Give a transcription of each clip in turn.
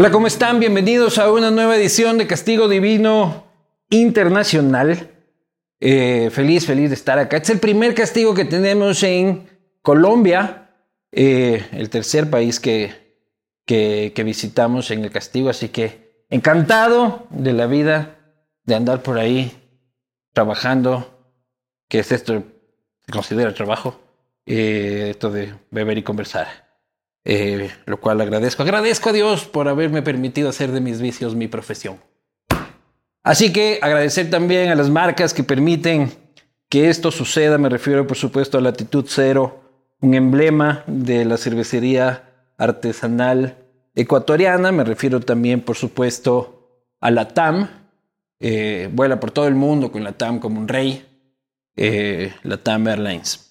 Hola, ¿cómo están? Bienvenidos a una nueva edición de Castigo Divino Internacional. Eh, feliz, feliz de estar acá. Este es el primer castigo que tenemos en Colombia, eh, el tercer país que, que, visitamos en el castigo, así que encantado de la vida, de andar por ahí trabajando, que es esto, se considera trabajo, eh, esto de beber y conversar. Eh, lo cual agradezco. Agradezco a Dios por haberme permitido hacer de mis vicios mi profesión. Así que agradecer también a las marcas que permiten que esto suceda. Me refiero, por supuesto, a Latitud Cero, un emblema de la cervecería artesanal ecuatoriana. Me refiero también, por supuesto, a la TAM. Eh, vuela por todo el mundo con la TAM como un rey. Eh, la TAM Airlines.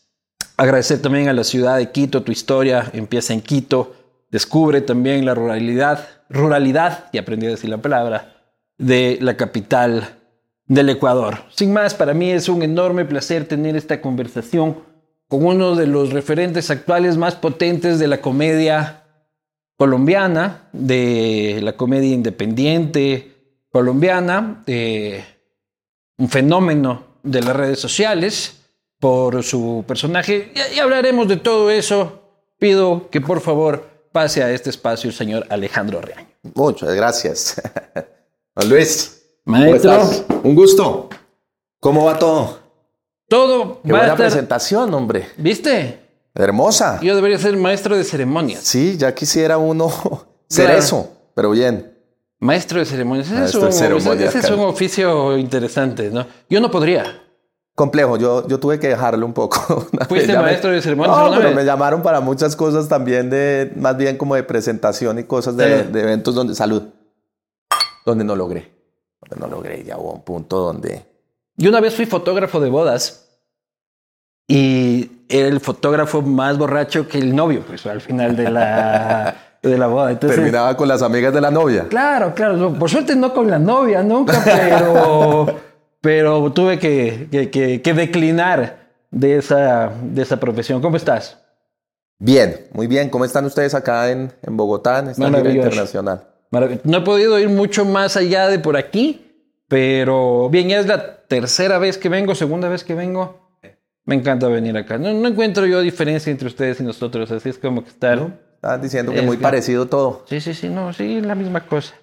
Agradecer también a la ciudad de Quito, tu historia empieza en Quito, descubre también la ruralidad, ruralidad, y aprendí a decir la palabra, de la capital del Ecuador. Sin más, para mí es un enorme placer tener esta conversación con uno de los referentes actuales más potentes de la comedia colombiana, de la comedia independiente colombiana, de un fenómeno de las redes sociales por su personaje. Y, y hablaremos de todo eso. Pido que por favor pase a este espacio el señor Alejandro Reaño. Muchas gracias. Luis. ¿cómo Maestro. estás? Un gusto. ¿Cómo va todo? Todo Qué va a buena estar... presentación, hombre. ¿Viste? Hermosa. Yo debería ser maestro de ceremonias. Sí, ya quisiera uno ser Claro. eso, pero bien. Maestro de ceremonias. Ese, Maestro es, un, de ceremonias, ese es un oficio interesante, ¿no? Yo no podría. Complejo, yo, yo tuve que dejarlo un poco. ¿Fuiste ya me- maestro de ceremonias No, pero vez? me llamaron para muchas cosas también de, más bien como de presentación y cosas de, Sí. de eventos donde, salud, donde no logré. Donde no logré, ya hubo un punto donde Yo una vez fui fotógrafo de bodas y era el fotógrafo más borracho que el novio, pues al final de la, de la boda. Entonces, terminaba con las amigas de la novia. Claro, claro. Por suerte no con la novia nunca, pero, pero tuve que, que- que- que declinar de esa, de esa profesión. ¿Cómo estás? Bien, muy bien. ¿Cómo están ustedes acá en, en Bogotá, en esta Maravilloso. internacional? No he podido ir mucho más allá de por aquí, pero bien, ya es la tercera vez que vengo, segunda vez que vengo. Me encanta venir acá. No, no encuentro yo diferencia entre ustedes y nosotros, así es como que está. Estaban diciendo que Es muy que- parecido todo. Sí, sí, sí, no, sí, la misma cosa.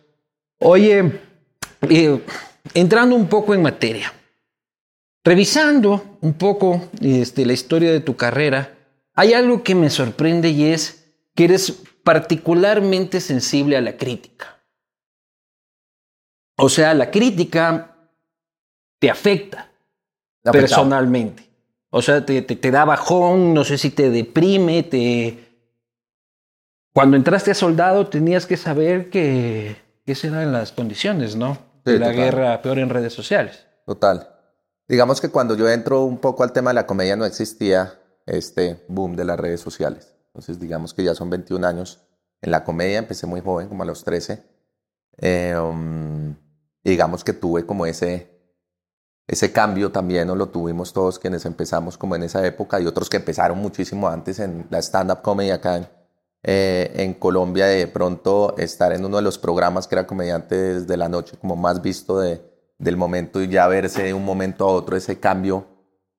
Oye, eh, entrando un poco en materia, revisando un poco este, la historia de tu carrera, hay algo que me sorprende y es que eres particularmente sensible a la crítica. O sea, la crítica te afecta personalmente. O sea, te, te, te da bajón, no sé si te deprime, te... Cuando entraste a soldado tenías que saber que, que esas eran las condiciones, ¿no? Sí, total. guerra peor en redes sociales. Total. Digamos que cuando yo entro un poco al tema de la comedia no existía este boom de las redes sociales. Entonces digamos que ya son 21 años en la comedia, empecé muy joven, como a los 13. Eh, um, y digamos que tuve como ese, ese cambio también, o lo tuvimos todos quienes empezamos como en esa época y otros que empezaron muchísimo antes en la stand-up comedy acá en, eh, en Colombia, de pronto estar en uno de los programas que era comediante desde la noche como más visto de, del momento y ya verse de un momento a otro ese cambio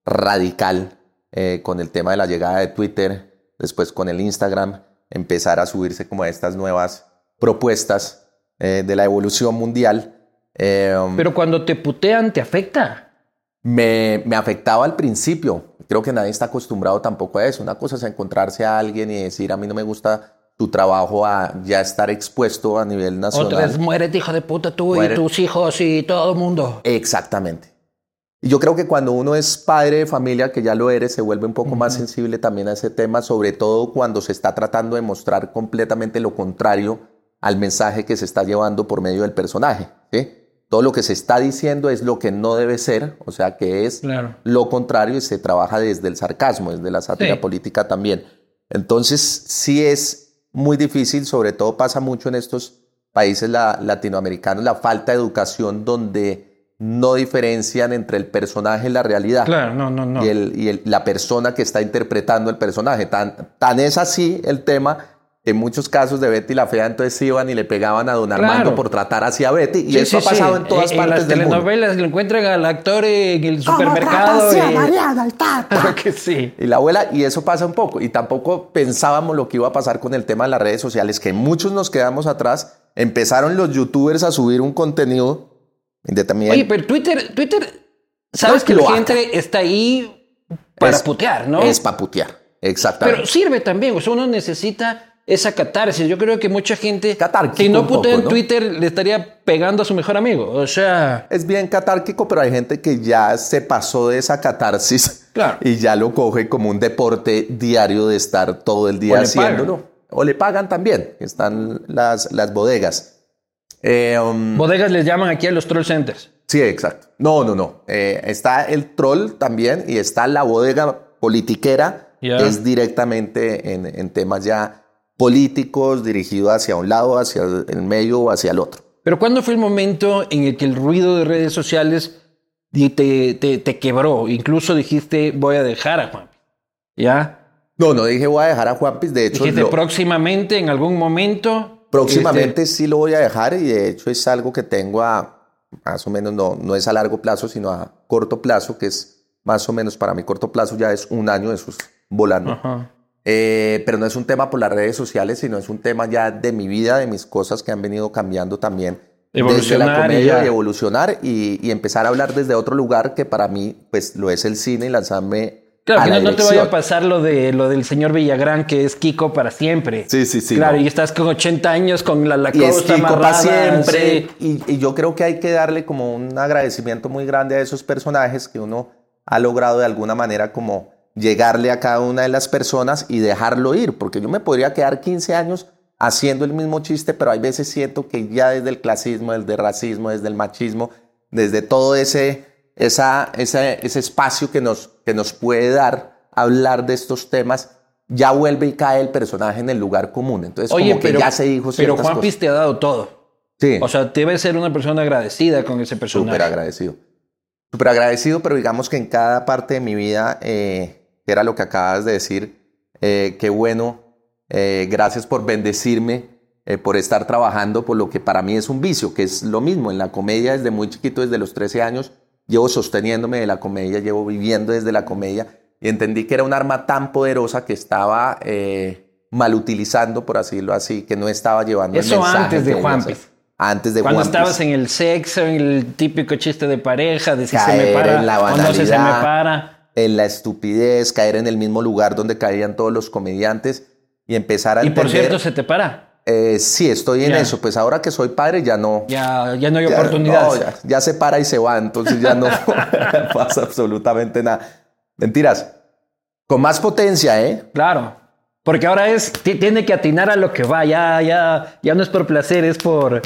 radical eh, con el tema de la llegada de Twitter, después con el Instagram, empezar a subirse como a estas nuevas propuestas eh, de la evolución mundial. Eh, Pero cuando te putean, te afecta. me, me afectaba al principio. Creo que nadie está acostumbrado tampoco a eso. Una cosa es encontrarse a alguien y decir, a mí no me gusta tu trabajo, a ya estar expuesto a nivel nacional. Otra es, muérete, hijo de puta, tú y tus hijos y todo el mundo. Exactamente. Y yo creo que cuando uno es padre de familia, que ya lo eres, se vuelve un poco más sensible también a ese tema, sobre todo cuando se está tratando de mostrar completamente lo contrario al mensaje que se está llevando por medio del personaje. ¿sí? Todo lo que se está diciendo es lo que no debe ser, o sea, que es Claro. lo contrario y se trabaja desde el sarcasmo, desde la sátira Sí. política también. Entonces, sí es muy difícil, sobre todo pasa mucho en estos países la- latinoamericanos, la falta de educación donde no diferencian entre el personaje y la realidad. Claro, no, no, no. Y, el, y el- la persona que está interpretando el personaje. Tan, tan es así el tema en muchos casos de Betty la Fea entonces iban y le pegaban a don Armando Claro. por tratar así a Betty. Y Sí, eso sí, ha pasado sí. en todas Eh, partes las del mundo. telenovelas lo encuentran al actor en el ¿Cómo supermercado. y- Mariana, el tata? Claro que sí. Y la abuela, y eso pasa un poco. Y tampoco pensábamos lo que iba a pasar con el tema de las redes sociales, que muchos nos quedamos atrás. Empezaron los youtubers a subir un contenido de también. Oye, pero Twitter, Twitter, sabes No que es la cloaca. gente está ahí para Es- putear, ¿no? Es para putear. Exactamente. Pero sirve también, o sea, uno necesita esa catarsis. Yo creo que mucha gente Catárquico que no putea en ¿no? Twitter le estaría pegando a su mejor amigo. O sea, Es bien catárquico, pero hay gente que ya se pasó de esa catarsis Claro. y ya lo coge como un deporte diario de estar todo el O día le haciéndolo. O le pagan también. Están las, las bodegas. Eh, um, bodegas les llaman aquí a los troll centers. sí, exacto. No, no, no. Eh, está el troll también y está la bodega politiquera, es directamente en, en temas ya políticos, dirigido hacia un lado, hacia el medio o hacia el otro. Pero ¿cuándo fue el momento en el que el ruido de redes sociales te, te, te quebró? Incluso dijiste, voy a dejar a Juan. ¿Ya? No, no dije voy a dejar a Juanpis. De hecho, Dijiste lo- próximamente, en algún momento. Próximamente este, sí lo voy a dejar y de hecho es algo que tengo a más o menos, no, no es a largo plazo, sino a corto plazo, que es más o menos para mi corto plazo ya es un año, eso es volando. ajá. Eh, pero no es un tema por las redes sociales, sino es un tema ya de mi vida, de mis cosas que han venido cambiando también. Desde Evolucionar la y comedia y evolucionar y, y empezar a hablar desde otro lugar que para mí pues lo es el cine y lanzarme Claro, a que la no, no te vaya a pasar lo, de, lo del señor Villagrán, que es Kiko para siempre. Sí, sí, sí, Claro, no. y estás con 80 años con la Y es Kiko amarrada. para siempre. sí. Y, y yo creo que hay que darle como un agradecimiento muy grande a esos personajes que uno ha logrado de alguna manera como llegarle a cada una de las personas y dejarlo ir, porque yo me podría quedar 15 años haciendo el mismo chiste, pero hay veces siento que ya desde el clasismo, desde el racismo, desde el machismo, desde todo ese, esa, ese, ese espacio que nos, que nos puede dar hablar de estos temas, ya vuelve y cae el personaje en el lugar común. Entonces, Oye, como que pero, ya se dijo pero Juan cosas. Te ha dado todo. Sí. O sea, debe ser una persona agradecida con ese personaje. Súper agradecido. Súper agradecido, pero digamos que en cada parte de mi vida, eh, que era lo que acabas de decir, eh, qué bueno, eh, gracias por bendecirme, eh, por estar trabajando por lo que para mí es un vicio, que es lo mismo, en la comedia desde muy chiquito, desde los 13 años, llevo sosteniéndome de la comedia, llevo viviendo desde la comedia y entendí que era un arma tan poderosa que estaba eh, mal utilizando, por decirlo así, que no estaba llevando Eso el mensaje antes de ser. Antes de Cuando estabas en el sexo, en el típico chiste de pareja, de si se Caer me para en la o no se me banalidad. para. En la estupidez, caer en el mismo lugar donde caían todos los comediantes y empezar a Y por cierto, se te para. eh, sí, estoy en Ya. eso. Pues ahora que soy padre ya no. Ya, ya no hay ya, oportunidad. no, ya, ya se para y se va, entonces ya no pasa absolutamente nada. Mentiras. Con más potencia, ¿eh? Claro. Porque ahora es, ti- tiene que atinar a lo que va. Ya, ya, ya no es por placer, es por,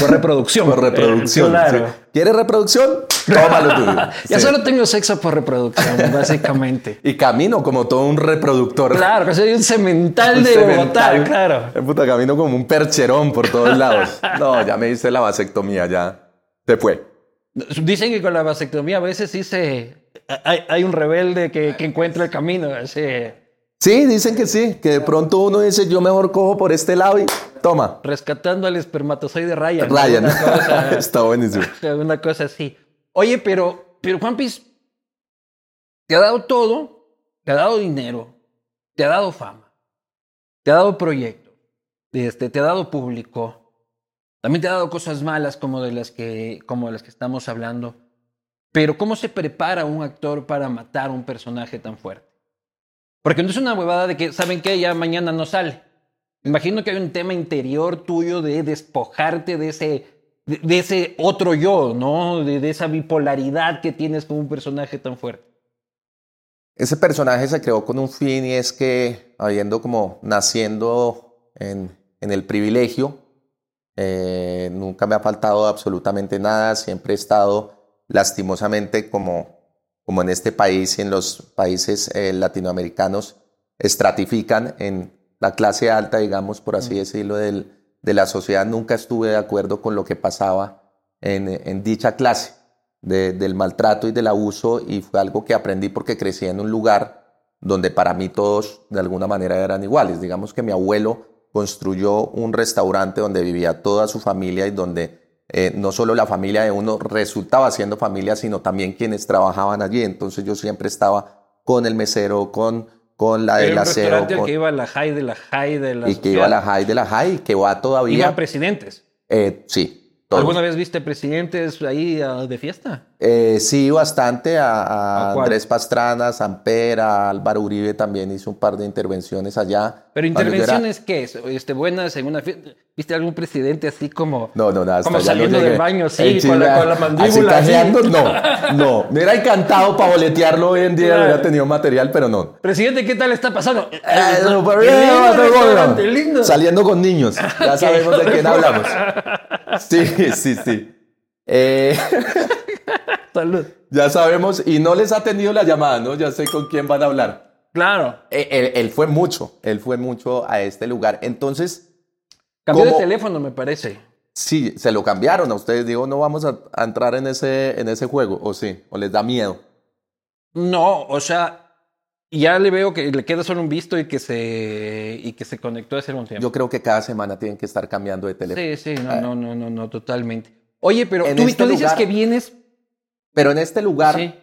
por reproducción. Por reproducción. Eh, claro. sí. ¿Quieres reproducción? Toma lo tuyo. Ya Sí. solo tengo sexo por reproducción, básicamente. Y camino como todo un reproductor. Claro, que soy un cemental Un de Bogotá, cemental. claro. El puta camino como un percherón por todos lados. No, ya me hice la vasectomía, ya. Se fue. Dicen que con la vasectomía a veces sí se... Hay, hay un rebelde que, que encuentra el camino. así. Sí, dicen que sí, que de pronto uno dice, yo mejor cojo por este lado y toma. rescatando al espermatozoide Ryan. Ryan. Cosa, Está buenísimo. una cosa así. Oye, pero, pero Juan Piz, te ha dado todo, te ha dado dinero, te ha dado fama, te ha dado proyecto, este, te ha dado público, también te ha dado cosas malas como de las que, como de las que estamos hablando. Pero ¿cómo se prepara un actor para matar a un personaje tan fuerte? Porque no es una huevada de que, ¿saben qué? Ya mañana no sale. Imagino que hay un tema interior tuyo de despojarte de ese, de, ese otro yo, ¿no? De, esa bipolaridad que tienes con un personaje tan fuerte. Ese personaje se creó con un fin y es que, habiendo como naciendo en, en el privilegio, eh, nunca me ha faltado absolutamente nada, siempre he estado lastimosamente como, como en este país y en los países eh, latinoamericanos estratifican en la clase alta, digamos, por así decirlo, del, de la sociedad. Nunca estuve de acuerdo con lo que pasaba en, en dicha clase. de- del maltrato y del abuso y fue algo que aprendí porque crecí en un lugar donde para mí todos de alguna manera eran iguales. Digamos que mi abuelo construyó un restaurante donde vivía toda su familia y donde eh, no solo la familia de uno resultaba siendo familia, sino también quienes trabajaban allí. Entonces yo siempre estaba con el mesero, con, con la Era del al con- que iba la high de la high de la y que iba a la high de la high que va todavía. Iban presidentes. Eh, sí, todos. ¿Alguna vez viste presidentes ahí ah, de fiesta? Eh, sí, bastante. A, a ¿A? Andrés Pastrana, Samper, a Álvaro Uribe también hizo un par de intervenciones allá. Pero yo era- intervenciones, ¿qué es? Este, buenas en una. ¿Viste algún presidente así como... No, no, nada. Como allá no saliendo del baño, sí, con la- con la así mandíbula, así. cajeando, no, no. Me hubiera encantado para boletearlo hoy en día, Claro. hubiera tenido material, pero no. Presidente, ¿qué tal está pasando? Eh, qué bien, lindo lindo. Saliendo con niños. Ya sabemos de quién hablamos. Sí, sí, sí. Eh, Salud. ya sabemos, y no les ha tenido la llamada, ¿no? Ya sé con quién van a hablar. Claro. Eh, Él, él fue mucho, él fue mucho a este lugar. Entonces, Cambió de teléfono, me parece. sí, se lo cambiaron a ustedes. Digo, no vamos a, a entrar en ese, en ese juego, o sí, o les da miedo. No, o sea, ya le veo que le queda solo un visto y que se, y que se conectó hace un tiempo. Yo creo que cada semana tienen que estar cambiando de teléfono. Sí, sí, no, no, no, no, no, totalmente. Oye, pero tú, este tú dices lugar- que vienes. Pero en este lugar, Sí.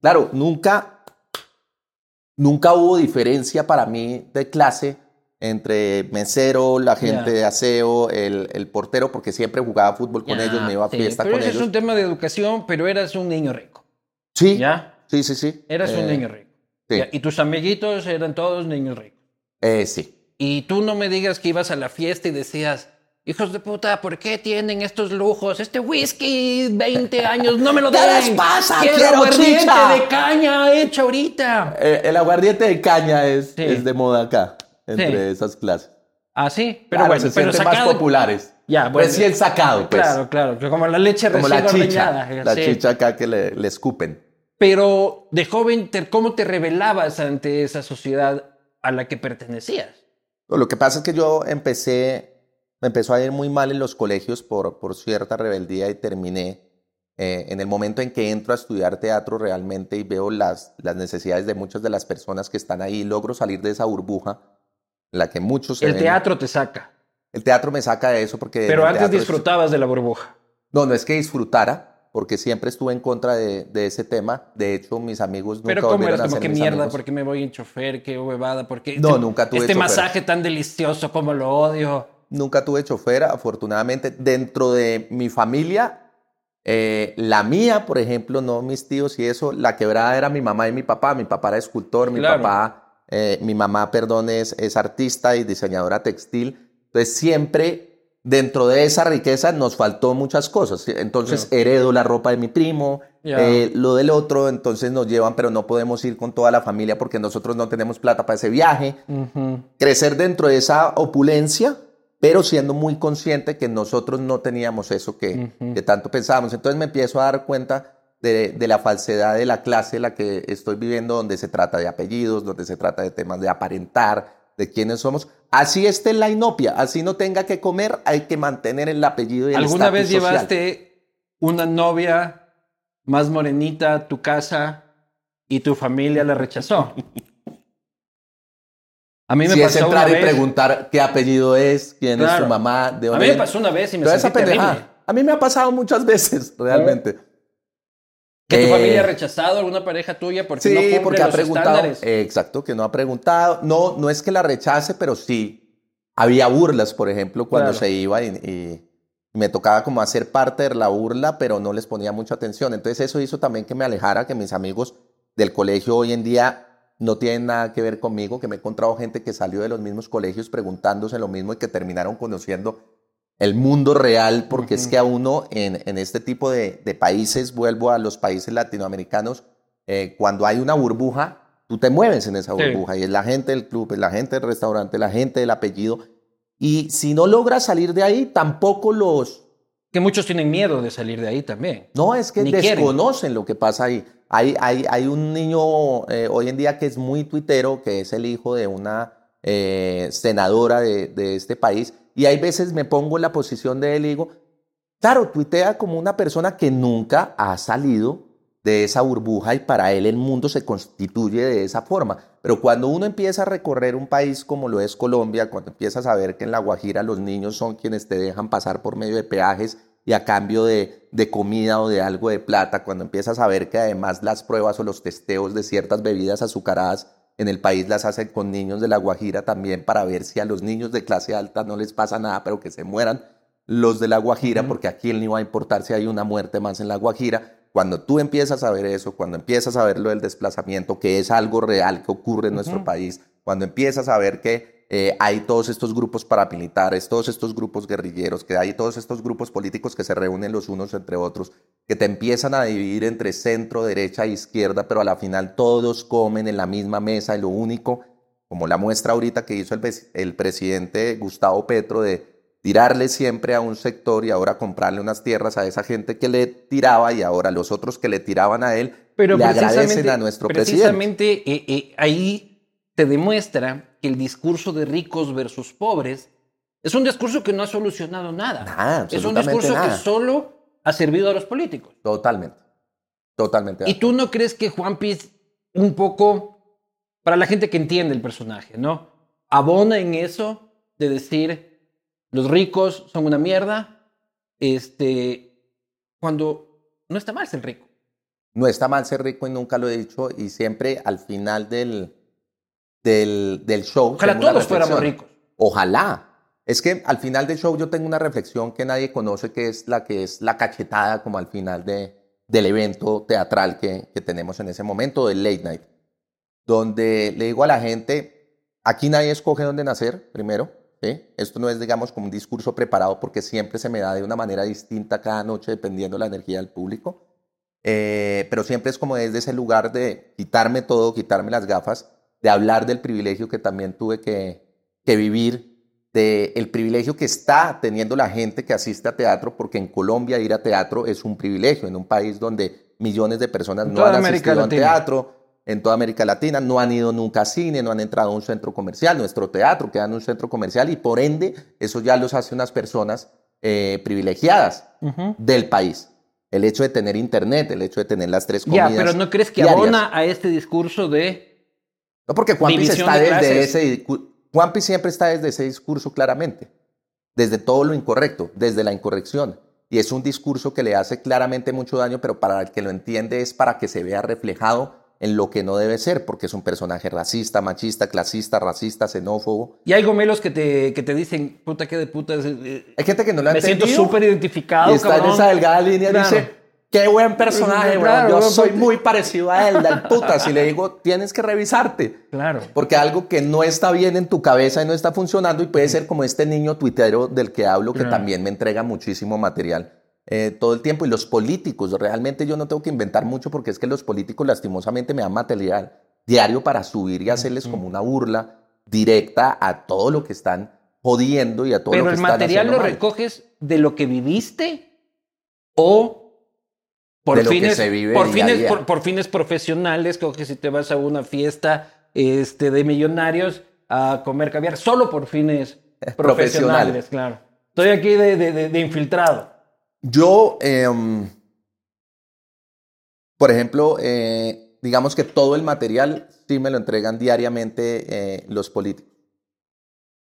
claro, nunca, nunca hubo diferencia para mí de clase entre mesero, la gente de aseo, el, el portero, porque siempre jugaba fútbol con ellos, me iba a sí, fiesta pero con ese ellos. es un tema de educación, pero eras un niño rico. Sí, ¿Ya? sí, sí, sí. Eras un Eh, niño rico. sí. Y tus amiguitos eran todos niños ricos. eh, sí. Y tú no me digas que ibas a la fiesta y decías, hijos de puta, ¿por qué tienen estos lujos? Este whisky, 20 años, no me lo ¿Qué den. les pasa? Quiero Quiero aguardiente chicha". de caña hecho ahorita. Eh, el aguardiente de caña es, Sí. es de moda acá, entre Sí. esas clases. Ah, sí, pero Claro, bueno, se pero sienten más sacado. populares. Ya, bueno. Recién sacado, pues. Claro, claro, como la leche Como recién la chicha. ordeñada. La sí. chicha acá que le, le escupen. Pero de joven, te- ¿cómo te revelabas ante esa sociedad a la que pertenecías? Lo que pasa es que yo empecé, me empezó a ir muy mal en los colegios por, por cierta rebeldía y terminé eh, en el momento en que entro a estudiar teatro realmente y veo las, las necesidades de muchas de las personas que están ahí, logro salir de esa burbuja en la que muchos El ven. teatro te saca. El teatro me saca de eso porque... Pero antes es- disfrutabas de la burbuja. No, no es que disfrutara, porque siempre estuve en contra de, de ese tema. De hecho, mis amigos nunca Pero ¿cómo a Como qué mierda, amigos. ¿por qué me voy en chofer? ¿Qué huevada? ¿Por qué No, este- nunca tuve Este chofer. masaje tan delicioso como lo odio. Nunca tuve chofer, afortunadamente. Dentro de mi familia, eh, la mía, por ejemplo, no mis tíos y eso, la quebrada era mi mamá y mi papá. Mi papá era escultor, mi Claro. papá, eh, mi mamá, perdón, es, es artista y diseñadora textil. Entonces, siempre dentro de esa riqueza nos faltó muchas cosas. Entonces, heredo la ropa de mi primo, eh, lo del otro, entonces nos llevan, pero no podemos ir con toda la familia porque nosotros no tenemos plata para ese viaje crecer dentro de esa opulencia, pero siendo muy consciente que nosotros no teníamos eso que, que tanto pensábamos. Entonces me empiezo a dar cuenta de, de la falsedad de la clase en la que estoy viviendo, donde se trata de apellidos, donde se trata de temas de aparentar, de quiénes somos. Así esté en la inopia, así no tenga que comer, hay que mantener el apellido y el ¿Alguna vez social. llevaste una novia más morenita a tu casa y tu familia la rechazó? A mí me Si es una entrar y preguntar qué apellido es, quién es su mamá, de A dónde mí me pasó una vez y me sentí. A mí me ha pasado muchas veces, realmente. Que tu Eh, familia ha rechazado alguna pareja tuya porque Sí, no cumple porque ha preguntado. eh, exacto, que no ha preguntado. No, no es que la rechace, pero sí había burlas, por ejemplo, cuando Claro. se iba y, y me tocaba como hacer parte de la burla, pero no les ponía mucha atención. Entonces eso hizo también que me alejara, que mis amigos del colegio hoy en día no tienen nada que ver conmigo, que me he encontrado gente que salió de los mismos colegios preguntándose lo mismo y que terminaron conociendo el mundo real, porque es que a uno en, en este tipo de, de países, vuelvo a los países latinoamericanos, eh, cuando hay una burbuja, tú te mueves en esa Sí. burbuja y es la gente del club, es la gente del restaurante, la gente del apellido. Y si no logras salir de ahí, tampoco los... Que muchos tienen miedo de salir de ahí también. No, es que Ni quieren. desconocen lo que pasa ahí. Hay, un niño eh, hoy en día que es muy tuitero, que es el hijo de una eh, senadora de, de este país, y hay veces me pongo en la posición de él y digo, Claro, tuitea como una persona que nunca ha salido de esa burbuja y para él el mundo se constituye de esa forma. Pero cuando uno empieza a recorrer un país como lo es Colombia, cuando empiezas a ver que en La Guajira los niños son quienes te dejan pasar por medio de peajes y a cambio de, de comida o de algo de plata, cuando empiezas a ver que además las pruebas o los testeos de ciertas bebidas azucaradas en el país las hacen con niños de La Guajira también para ver si a los niños de clase alta no les pasa nada, pero que se mueran los de La Guajira, porque aquí él no va a importar si hay una muerte más en La Guajira. Cuando tú empiezas a ver eso, cuando empiezas a ver lo del desplazamiento, que es algo real que ocurre en nuestro país, cuando empiezas a ver que eh, hay todos estos grupos paramilitares, todos estos grupos guerrilleros, que hay todos estos grupos políticos que se reúnen los unos entre otros, que te empiezan a dividir entre centro, derecha e izquierda, pero a la final todos comen en la misma mesa y lo único, como la muestra ahorita que hizo el, el presidente Gustavo Petro de tirarle siempre a un sector y ahora comprarle unas tierras a esa gente que le tiraba y ahora los otros que le tiraban a él Pero le agradecen a nuestro precisamente, presidente. Eh, eh, ahí te demuestra que el discurso de ricos versus pobres es un discurso que no ha solucionado nada. nada es un discurso que solo ha servido a los políticos. Totalmente. Totalmente. ¿Y tú no crees que Juan Piz un poco, para la gente que entiende el personaje, ¿no? Abona en eso de decir, los ricos son una mierda, este, cuando no está mal ser rico. No está mal ser rico y nunca lo he dicho y siempre al final del, del, del show... Ojalá todos fuéramos ricos. Ojalá. Es que al final del show yo tengo una reflexión que nadie conoce, que es la que es la cachetada como al final de, del evento teatral que, que tenemos en ese momento, del late night, donde le digo a la gente, aquí nadie escoge dónde nacer, primero, esto no es, digamos, como un discurso preparado porque siempre se me da de una manera distinta cada noche dependiendo de la energía del público. Eh, pero siempre es como desde ese lugar de quitarme todo, quitarme las gafas, de hablar del privilegio que también tuve que, que vivir, del el privilegio que está teniendo la gente que asiste a teatro, porque en Colombia ir a teatro es un privilegio, en un país donde millones de personas no han asistido a teatro, en toda América Latina, no han ido nunca a cine, no han entrado a un centro comercial, nuestro teatro queda en un centro comercial y por ende eso ya los hace unas personas eh, privilegiadas del país. El hecho de tener internet, el hecho de tener las tres comidas. Ya, pero ¿no crees que abona a este discurso de... No, porque Juanpi está desde ese... Siempre está desde ese discurso claramente, desde todo lo incorrecto, desde la incorrección. Y es un discurso que le hace claramente mucho daño, pero para el que lo entiende es para que se vea reflejado en lo que no debe ser, porque es un personaje racista, machista, clasista, racista, xenófobo. Y hay gomelos que te, que te dicen, puta, qué de puta. Eh, hay gente que no lo ha Me siento súper identificado, Y está en esa delgada línea y dice, qué buen personaje, yo soy muy parecido a él, del puta. Si le digo, tienes que revisarte. Claro. Porque algo que no está bien en tu cabeza y no está funcionando y puede ser como este niño tuitero del que hablo, que también me entrega muchísimo material eh, todo el tiempo. Y los políticos, realmente yo no tengo que inventar mucho porque es que los políticos lastimosamente me dan material diario para subir y hacerles como una burla directa a todo lo que están jodiendo y a todo lo que están Pero el material lo recoges de lo que viviste o por fines, por, fines Por, fines profesionales, creo que si te vas a una fiesta este, de millonarios a comer caviar, solo por fines profesionales, claro. Estoy aquí de infiltrado. Yo, em, por ejemplo, eh, digamos que todo el material sí me lo entregan diariamente eh, los políticos.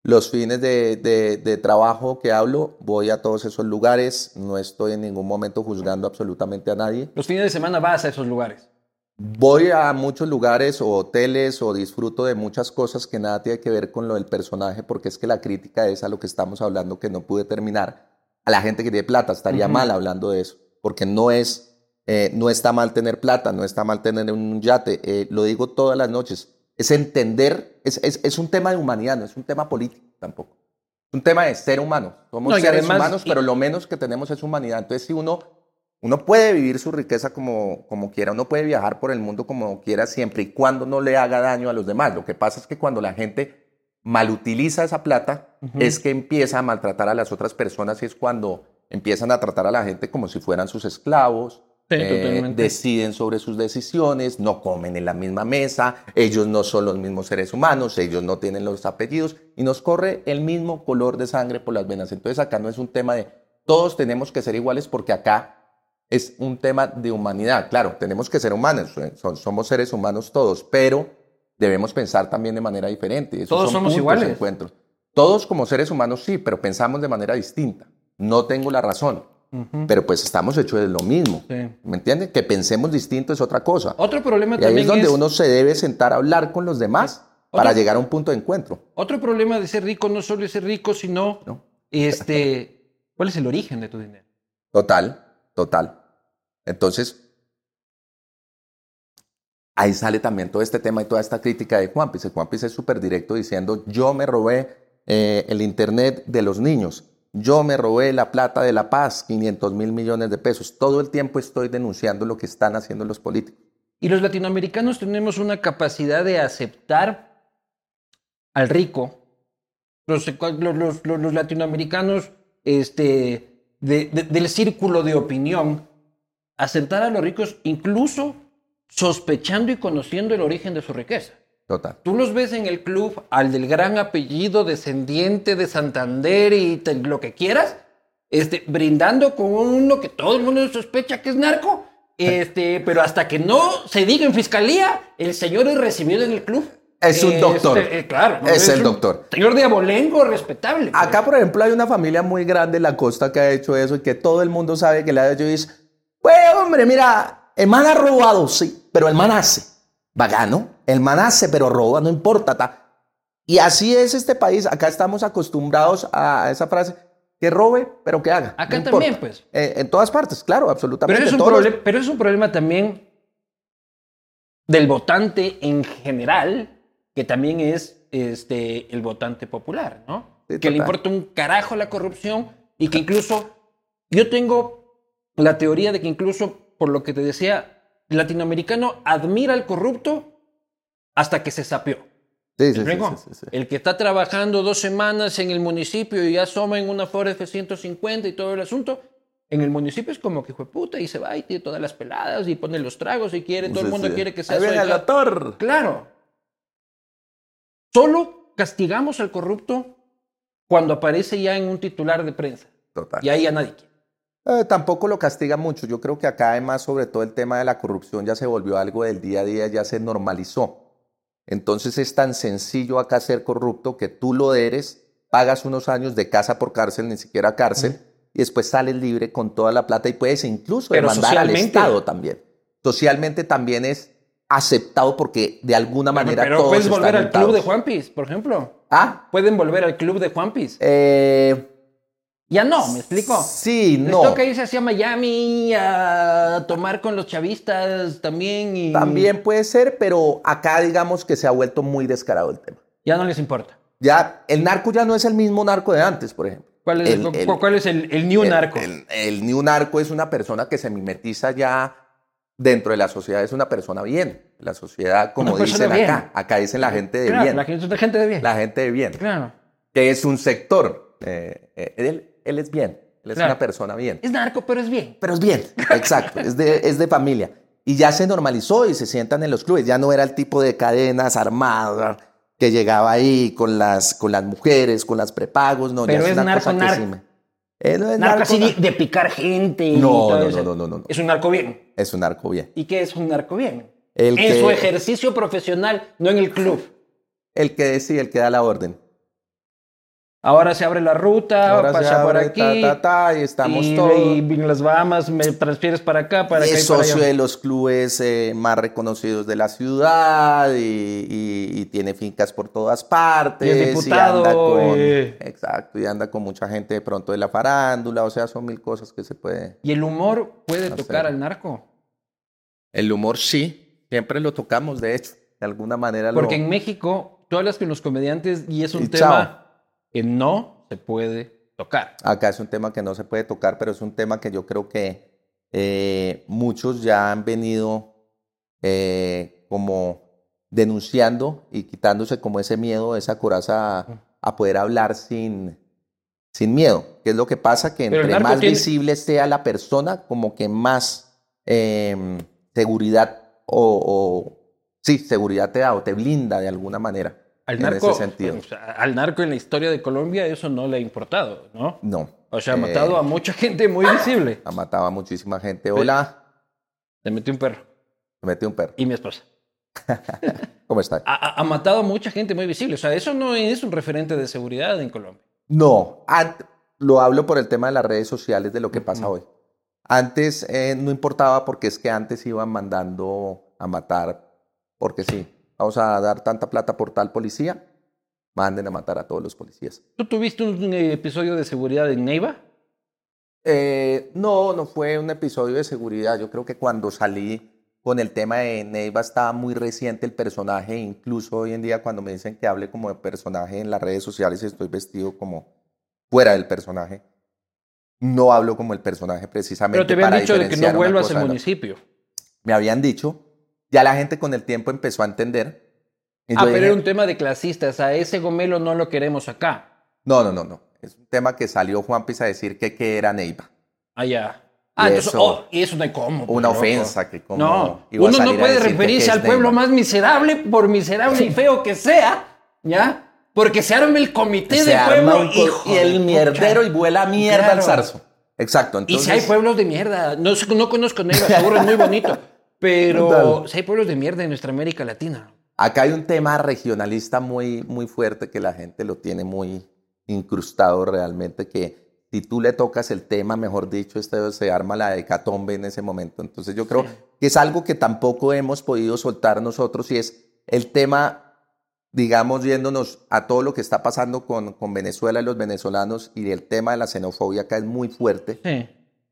Los fines de, de, trabajo que hablo, voy a todos esos lugares, no estoy en ningún momento juzgando absolutamente a nadie. Los fines de semana vas a esos lugares. Voy a muchos lugares o hoteles o disfruto de muchas cosas que nada tiene que ver con lo del personaje, porque es que la crítica es a lo que estamos hablando que no pude terminar a la gente que tiene plata. Estaría mal hablando de eso, porque no es, eh, no está mal tener plata, no está mal tener un yate. Eh, lo digo todas las noches. Es entender, es, es, es, un tema de humanidad, no es un tema político tampoco. Es un tema de ser humano. Somos seres humanos, pero lo menos que tenemos es humanidad. Entonces, si uno, uno puede vivir su riqueza como, como quiera, uno puede viajar por el mundo como quiera, siempre y cuando no le haga daño a los demás. Lo que pasa es que cuando la gente malutiliza esa plata, es que empieza a maltratar a las otras personas y es cuando empiezan a tratar a la gente como si fueran sus esclavos, eh, deciden sobre sus decisiones, no comen en la misma mesa, ellos no son los mismos seres humanos, ellos no tienen los apellidos y nos corre el mismo color de sangre por las venas. Entonces acá no es un tema de Todos tenemos que ser iguales porque acá es un tema de humanidad. Claro, tenemos que ser humanos, eh, son- somos seres humanos todos, pero debemos pensar también de manera diferente. Esos Todos son somos iguales. Todos como seres humanos sí, pero pensamos de manera distinta. No tengo la razón, Pero pues estamos hechos de lo mismo. Sí. ¿Me entienden? Que pensemos distinto es otra cosa. Otro problema Y ahí es donde es- uno se debe sentar a hablar con los demás para llegar a un punto de encuentro. Otro problema de ser rico no solo es ser rico, sino ¿no? este, ¿cuál es el origen de tu dinero? Total, total. Entonces, ahí sale también todo este tema y toda esta crítica de Juan Piz. Juan Piz es súper directo diciendo, yo me robé eh, el Internet de los niños, yo me robé la plata de la paz, 500 mil millones de pesos. Todo el tiempo estoy denunciando lo que están haciendo los políticos. Y los latinoamericanos tenemos una capacidad de aceptar al rico. Los, los- los- los- latinoamericanos este, de- de- del círculo de opinión, aceptar a los ricos incluso sospechando y conociendo el origen de su riqueza. Total. Tú los ves en el club al del gran apellido descendiente de Santander y te- lo que quieras, este, brindando con uno que todo el mundo sospecha que es narco, este, pero hasta que no se diga en fiscalía, el señor es recibido en el club. Es un Este, doctor. eh, claro. ¿no? Es el un doctor. Señor de abolengo respetable. pues. Acá, por ejemplo, hay una familia muy grande en la costa que ha hecho eso y que todo el mundo sabe que le ha hecho y dice, pues hombre, mira, el man ha robado, sí, pero el man hace. Vagano, el man hace, pero roba, no importa. ta. Y así es este país. Acá estamos acostumbrados a esa frase, que robe, pero que haga. Acá no también, importa. pues. Eh, en todas partes, claro, Pero absolutamente. es, un Todos los- proble- pero es un problema también del votante en general, que también es este, el votante popular, ¿no? Sí, que le importa un carajo la corrupción y que incluso yo tengo la teoría de que incluso, por lo que te decía, el latinoamericano admira al corrupto hasta que se sí. El que está trabajando dos semanas en el municipio y ya asoma en una Ford F-150 y todo el asunto, en el municipio es como que fue puta y se va y tiene todas las peladas y pone los tragos y quiere, todo el mundo quiere que sea Ahí doctor. Claro. Solo castigamos al corrupto cuando aparece ya en un titular de prensa. Total. Y ahí ya nadie quiere. Eh, tampoco lo castiga mucho. Yo creo que acá además sobre todo el tema de la corrupción ya se volvió algo del día a día, ya se normalizó. Entonces es tan sencillo acá ser corrupto que tú lo eres, pagas unos años de casa por cárcel, ni siquiera cárcel, y después sales libre con toda la plata y puedes incluso Pero demandar al Estado también. Socialmente también es aceptado porque de alguna manera Pero todos puedes volver están al club de untados. Juanpis, por ejemplo. Ah, Pueden volver al club de Juanpis. eh, Ya no, ¿me explico? sí, Les no. toca irse hacia Miami a tomar con los chavistas también y También puede ser, pero acá digamos que se ha vuelto muy descarado el tema. ya no les importa. Ya, el narco ya no es el mismo narco de antes, por ejemplo. ¿Cuál es El- cuál es el, el new narco? El, new narco es una persona que se mimetiza ya dentro de la sociedad, es una persona bien. La sociedad, como dicen bien. acá, acá dicen la gente de claro, bien. la gente de bien. La gente de bien. Claro. Que es un sector. eh, eh, él, es bien. Él es Claro. una persona bien. Es narco, pero es bien. Pero es bien, exacto, es de, es de familia. Y ya se normalizó y se sientan en los clubes. Ya no era el tipo de cadenas armadas que llegaba ahí con las, con las mujeres, con las prepagos. No, Pero ya es una narco, cosa que sí es Narco narco, así de, picar gente y No, todo no, eso. no, no, no, no. Es un narco bien. Es un narco bien. ¿Y qué es un narco bien? El en que- su ejercicio profesional, no en el club. El que decide, el que da la orden. Ahora se abre la ruta, Ahora se pasa por abre, aquí. ta, ta, ta, y estamos y, todos. y las Bahamas me transfieres para acá, para es para socio allá. de los clubes eh, más reconocidos de la ciudad y, y- y tiene fincas por todas partes. Y es diputado, anda con, eh. Exacto, y anda con mucha gente de pronto de la farándula, o sea, son mil cosas que se puede. Y el humor puede No tocar sé. al narco. El humor sí, siempre lo tocamos, de hecho, de alguna manera Porque lo... en México tú hablas con los comediantes y es un tema que no se puede tocar. Acá es un tema que no se puede tocar, pero es un tema que yo creo que eh, muchos ya han venido eh, como denunciando y quitándose como ese miedo, esa coraza a, a poder hablar sin, sin miedo. ¿Qué es lo que pasa? Que entre más tiene- visible sea la persona, como que más eh, seguridad o, o- sí, seguridad te da o te blinda de alguna manera. Al en narco, ese sentido. o sea, al narco en la historia de Colombia eso no le ha importado, ¿no? No. O sea, ha Eh, matado a mucha gente muy visible. Ha matado a muchísima gente. Hola, Le metió un perro me metí un perro. y mi esposa. ¿Cómo está? Ha, matado a mucha gente muy visible. O sea, eso no es un referente de seguridad en Colombia. No, lo hablo por el tema de las redes sociales de lo que pasa hoy. Antes eh, no importaba porque es que antes iban mandando a matar, porque sí, vamos a dar tanta plata por tal policía, manden a matar a todos los policías. ¿Tú tuviste un eh, episodio de seguridad en Neiva? Eh, no, no fue un episodio de seguridad. Yo creo que cuando salí con el tema de Neiva estaba muy reciente el personaje. Incluso hoy en día cuando me dicen que hable como de personaje en las redes sociales estoy vestido como fuera del personaje. No hablo como el personaje precisamente. Pero te habían para dicho de que no vuelvas al municipio. Me habían dicho. Ya la gente con el tiempo empezó a entender. Y Ah, pero dije, era un tema de clasistas. A ese gomelo no lo queremos acá. No, no, no, no. Es un tema que salió Juan Pisa a decir que, que era Neiva. Ah, Y entonces, eso- oh, y eso no hay cómo. pues, Una loco. ofensa que como No, uno no puede referirse al pueblo Neiva. más miserable por miserable y feo que sea, ¿ya? Porque se arma el comité se de pueblo un co- hijo y el de mierdero y vuela mierda al zarzo. Exacto. Y Entonces, si hay pueblos de mierda, no, no conozco Neiva, seguro es muy bonito, pero si hay pueblos de mierda en nuestra América Latina. Acá hay un tema regionalista muy, muy fuerte que la gente lo tiene muy incrustado realmente, que si tú le tocas el tema, mejor dicho, este se arma la hecatombe en ese momento. Entonces yo creo que es algo que tampoco hemos podido soltar nosotros y es el tema, digamos, yéndonos a todo lo que está pasando con, con Venezuela y los venezolanos y el tema de la xenofobia acá es muy fuerte. Sí.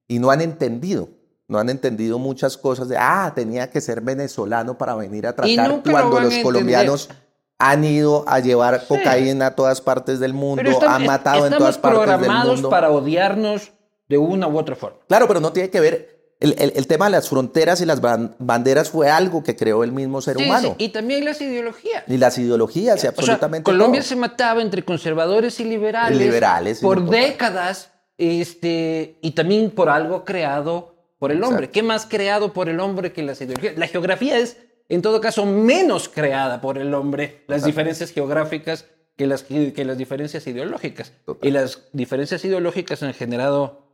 y no han entendido. No han entendido muchas cosas de, ah, tenía que ser venezolano para venir a tratar lo cuando los colombianos han ido a llevar cocaína a todas partes del mundo, Pero estamos, han matado en todas partes del programados mundo. para odiarnos de una u otra forma. Claro, pero no tiene que ver, el, el- el tema de las fronteras y las ban- banderas fue algo que creó el mismo ser Sí, humano. sí, Y también las ideologías. Y las ideologías y O sea, absolutamente Colombia todo. se mataba entre conservadores y liberales, Liberales por no- décadas este, y también por algo creado por el hombre. Exacto. ¿Qué más creado por el hombre que las ideologías? La geografía es, en todo caso, menos creada por el hombre, las diferencias geográficas que las, que las diferencias ideológicas. Total. Y las diferencias ideológicas han generado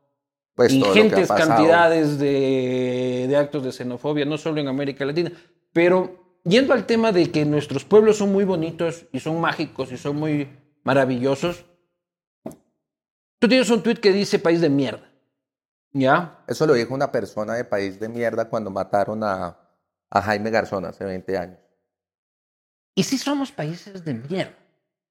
Pues, ingentes cantidades de, de actos de xenofobia, no solo en América Latina. Pero yendo al tema de que nuestros pueblos son muy bonitos y son mágicos y son muy maravillosos, tú tienes un tuit que dice país de mierda. ¿Ya? Eso lo dijo una persona de país de mierda cuando mataron a, a Jaime Garzón hace 20 años. Y sí somos países de mierda.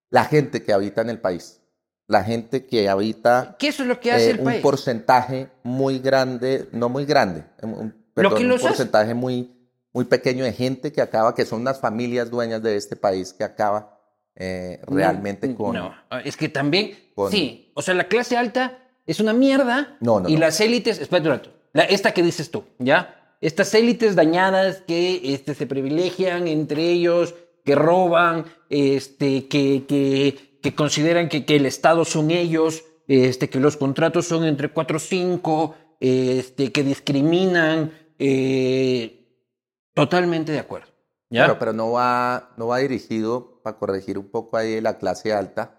La gente que habita en el país, la gente que habita ¿Qué eso es lo que hace eh, el un país? porcentaje muy grande, no muy grande, un, un- Lo perdón, que un los hace. porcentaje muy, muy pequeño de gente que acaba, que son las familias dueñas de este país que acaba eh, realmente No, con... No, es que también. con- Sí, o sea, la clase alta es una mierda. No, no, Y no. las élites. Espera un rato. La- esta que dices tú, ¿ya? Estas élites dañadas que este, se privilegian entre ellos, que roban, este, que, que, que consideran que, que el Estado son ellos, este, que los contratos son entre 4 o 5, este, que discriminan. eh, totalmente de acuerdo. ¿ya? Claro, pero no va, no va dirigido para corregir un poco ahí la clase alta,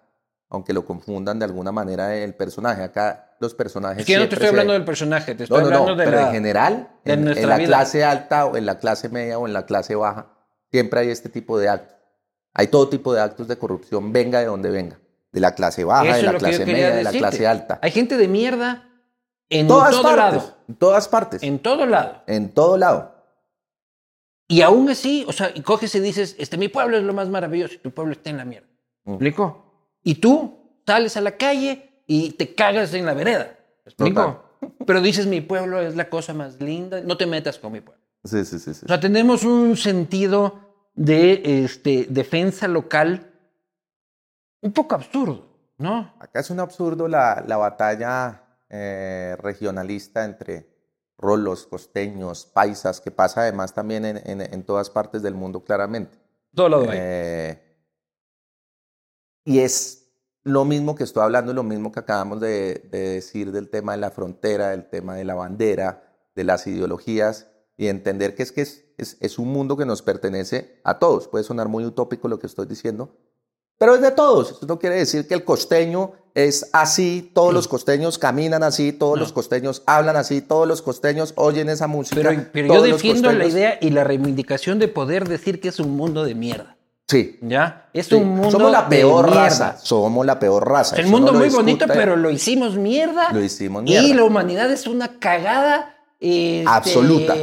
aunque lo confundan de alguna manera el personaje. Acá los personajes... es que yo no te estoy se- hablando del personaje, te estoy No, no, hablando no, de pero la... en general, de en, en la vida. clase alta o en la clase media o en la clase baja, siempre hay este tipo de actos. Hay todo tipo de actos de corrupción, venga de donde venga. De la clase baja, de la clase media, de la clase alta. Hay gente de mierda en todas todo partes, lado. En todas partes. En todo lado. En todo lado. Y aún así, o sea, y coges y dices, este, mi pueblo es lo más maravilloso y tu pueblo está en la mierda. ¿Me Mm. explico? Y tú sales a la calle y te cagas en la vereda. ¿Me explico? Pero dices, mi pueblo es la cosa más linda. No te metas con mi pueblo. Sí, sí, sí. sí. O sea, tenemos un sentido de este, defensa local un poco absurdo, ¿no? Acá es un absurdo la, la batalla eh, regionalista entre rolos, costeños, paisas, que pasa además también en, en- en todas partes del mundo claramente. Todo lo doy. Eh, y es lo mismo que estoy hablando, lo mismo que acabamos de, de decir del tema de la frontera, del tema de la bandera, de las ideologías, y entender que es que es, es, es un mundo que nos pertenece a todos. Puede sonar muy utópico lo que estoy diciendo, Pero es de todos. Eso no quiere decir que el costeño es así, todos los costeños caminan así, todos los costeños hablan así, todos los costeños oyen esa música. Pero, pero yo defiendo la idea y la reivindicación de poder decir que es un mundo de mierda. Sí. ¿Ya? Es sí. un mundo Somos la peor raza. Somos la peor raza. El Eso mundo no muy bonito, pero lo hicimos mierda. Lo hicimos Y mierda. la humanidad es una cagada este, Absoluta.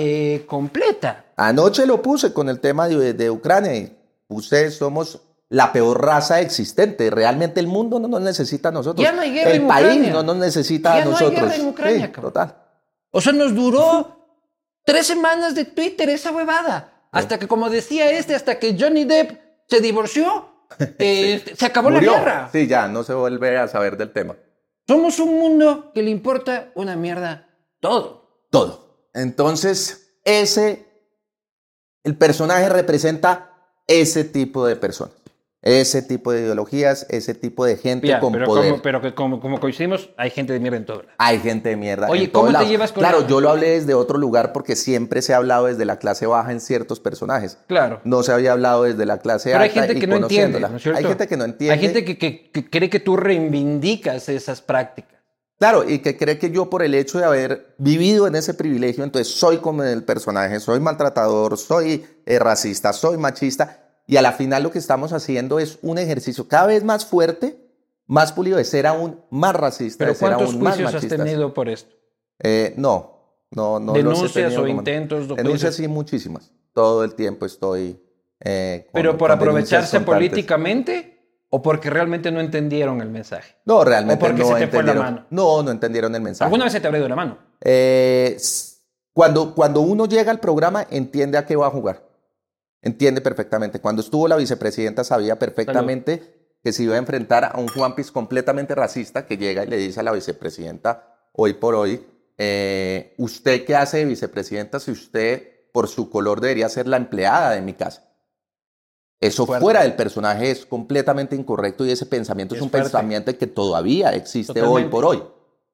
completa. Anoche lo puse con el tema de, de Ucrania y puse somos la peor raza existente. Realmente el mundo no nos necesita a nosotros. Ya no hay guerra el en país Ucrania. no nos necesita Ya a no hay nosotros. guerra en Ucrania, Sí, cabrón. total. O sea, nos duró tres semanas de Twitter esa huevada. Hasta que, como decía este, hasta que Johnny Depp se divorció, eh, se acabó Murió. la guerra. Sí, ya no se vuelve a saber del tema. Somos un mundo que le importa una mierda todo. Todo. Entonces, ese, el personaje representa ese tipo de personas, ese tipo de ideologías, ese tipo de gente Ya, con pero, poder. como, pero que como, como coincidimos, hay gente de mierda en todo. lado. Hay gente de mierda. Oye, en ¿cómo te llevas con Claro, la- yo lo hablé desde otro lugar porque siempre se ha hablado desde la clase baja en ciertos personajes. Claro. No se había hablado desde la clase Pero hay alta gente y que no entiende, conociéndola. ¿no es cierto? Hay gente que no entiende. Hay gente que, que- que cree que tú reivindicas esas prácticas. Claro, y que cree que yo por el hecho de haber vivido en ese privilegio, entonces soy como el personaje, soy maltratador, soy eh, racista, soy machista, y a la final lo que estamos haciendo es un ejercicio cada vez más fuerte, más pulido de ser aún más racista, Pero de ser ¿cuántos aún más juicios has tenido por esto? Eh, no, no, no. ¿Denuncias o intentos? de Denuncias sí, muchísimas. Todo el tiempo estoy... eh, con- ¿Pero por aprovecharse políticamente o porque realmente no entendieron el mensaje? No, realmente ¿O porque no se te fue la entendieron. mano? No, no entendieron el mensaje. ¿Alguna vez se te abrió de la mano? Eh, cuando, cuando uno llega al programa, entiende a qué va a jugar. Entiende perfectamente. Cuando estuvo la vicepresidenta, sabía perfectamente que se iba a enfrentar a un Juan Piz completamente racista que llega y le dice a la vicepresidenta, hoy por hoy, eh, ¿usted qué hace de vicepresidenta si usted, por su color, debería ser la empleada de mi casa? Eso Fuerte. fuera del personaje es completamente incorrecto y ese pensamiento es, Es un fuerte. pensamiento que todavía existe Totalmente. hoy por hoy.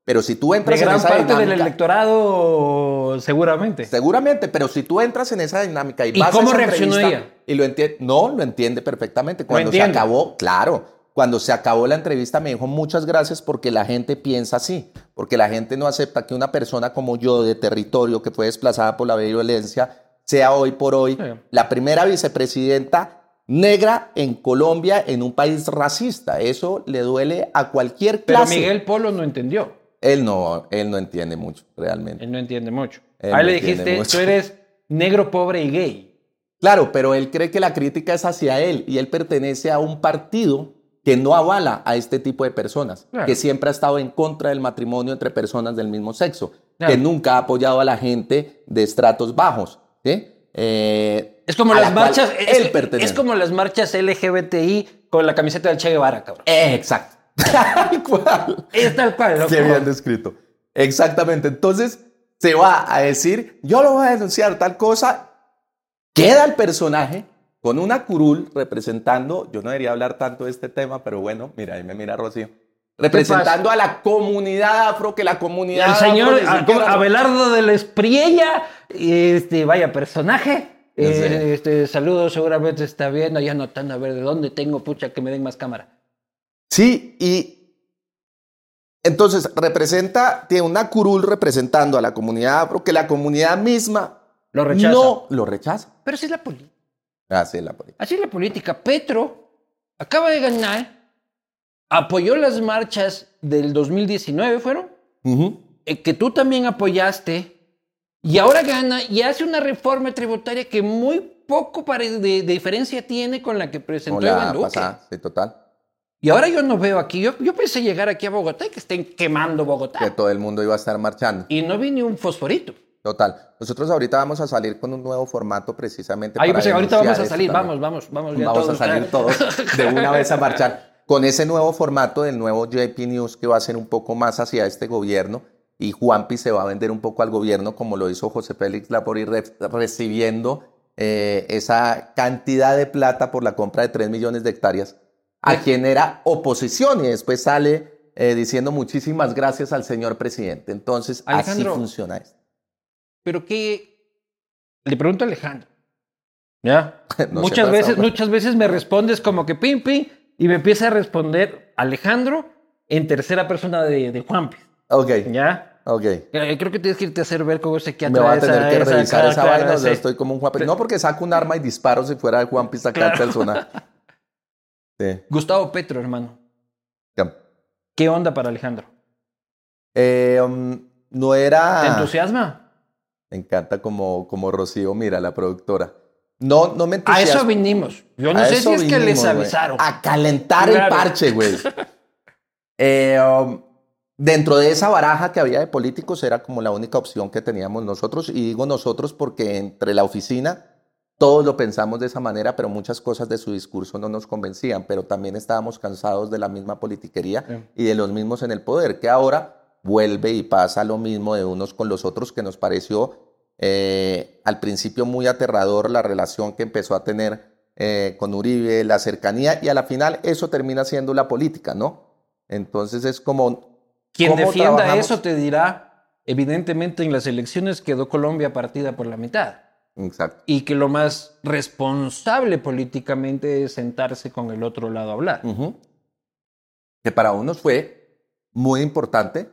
Pero si tú De entras en gran esa parte del dinámica- electorado, seguramente. Seguramente, pero si tú entras en esa dinámica y, ¿Y vas cómo a esa reaccionó ella? y lo entiende, no, lo entiende perfectamente. Cuando se acabó, claro, cuando se acabó la entrevista me dijo muchas gracias porque la gente piensa así, porque la gente no acepta que una persona como yo de territorio que fue desplazada por la violencia sea hoy por hoy Sí. la primera vicepresidenta negra en Colombia en un país racista. Eso le duele a cualquier Pero clase. Miguel Polo no entendió. Él no, él no entiende mucho, realmente. Él no entiende mucho. Él Ahí no le dijiste, mucho. tú eres negro, pobre y gay. Claro, pero él cree que la crítica es hacia él y él pertenece a un partido que no avala a este tipo de personas, Claro. que siempre ha estado en contra del matrimonio entre personas del mismo sexo, Claro. que nunca ha apoyado a la gente de estratos bajos. ¿sí? Eh, Es como las la marchas, él es como las marchas LGBTI con la camiseta del Che Guevara, cabrón. Eh, exacto. Tal cual. Es tal cual, loco. Qué bien descrito. Exactamente. Entonces se va a decir, yo lo voy a denunciar tal cosa. Queda el personaje con una curul representando, yo no debería hablar tanto de este tema, pero bueno, mira, ahí me mira Rocío. Representando a la comunidad afro, que la Y comunidad el señor afro Abelardo de la Espriella, este, vaya personaje. Eh, este, saludos, seguramente está viendo, ya anotando a ver de dónde tengo, pucha, que me den más cámara. Sí, y entonces representa, tiene una curul representando a la comunidad afro, que la comunidad misma Lo rechaza. no lo rechaza. Pero así es la política. Así es la política. Así es la política. Petro acaba de ganar, apoyó las marchas del 2019, ¿fueron? Eh, que tú también apoyaste, y ahora gana y hace una reforma tributaria que muy poco de, de diferencia tiene con la que presentó Como la Iván Duque. pasada, sí, total. Y ahora yo no veo aquí, yo, yo pensé llegar aquí a Bogotá y que estén quemando Bogotá. que todo el mundo iba a estar marchando. Y no vi ni un fosforito. Total. Nosotros ahorita vamos a salir con un nuevo formato precisamente Ahí para pues ahorita vamos a salir, vamos, vamos, vamos. ya Vamos a salir todos de una vez a marchar con ese nuevo formato del nuevo JP News que va a ser un poco más hacia este gobierno y Juanpi se va a vender un poco al gobierno como lo hizo José Félix Lapori re- recibiendo eh, esa cantidad de plata por la compra de 3 millones de hectáreas a quien era oposición y después sale eh, diciendo muchísimas gracias al señor presidente. Entonces Alejandro, así funciona esto. Pero que le pregunto a Alejandro. ¿Ya? No muchas veces, muchas veces me respondes como que pim pim y me empieza a responder Alejandro en tercera persona de, de Juanpi. Ok, ¿Ya? ok. Creo que tienes que irte a hacer ver cómo ese que Me va a tener esa- que revisar esa vaina, o sea, ese- estoy como un Juan No porque saco un arma y disparo si fuera Juan Pista acá Claro. el personaje. Sí. Gustavo Petro, hermano. ¿Qué onda para Alejandro? Eh, um, no ¿Te era... entusiasma? Me encanta como, como Rocío mira, la productora. No, no me A entusiasma. eso vinimos. Yo no A sé si es que les avisaron. A calentar el parche, güey. Eh, um, dentro de esa baraja que había de políticos era como la única opción que teníamos nosotros. Y digo nosotros porque entre la oficina todos lo pensamos de esa manera, pero muchas cosas de su discurso no nos convencían. Pero también estábamos cansados de la misma politiquería Sí. y de los mismos en el poder, que ahora vuelve y pasa lo mismo de unos con los otros, que nos pareció eh, al principio muy aterrador la relación que empezó a tener eh, con Uribe, la cercanía, y a la final eso termina siendo la política, ¿no? Entonces es como... Quien ¿cómo defienda trabajamos? eso te dirá, evidentemente en las elecciones quedó Colombia partida por la mitad. Exacto. Y que lo más responsable políticamente es sentarse con el otro lado a hablar. Que para unos fue muy importante,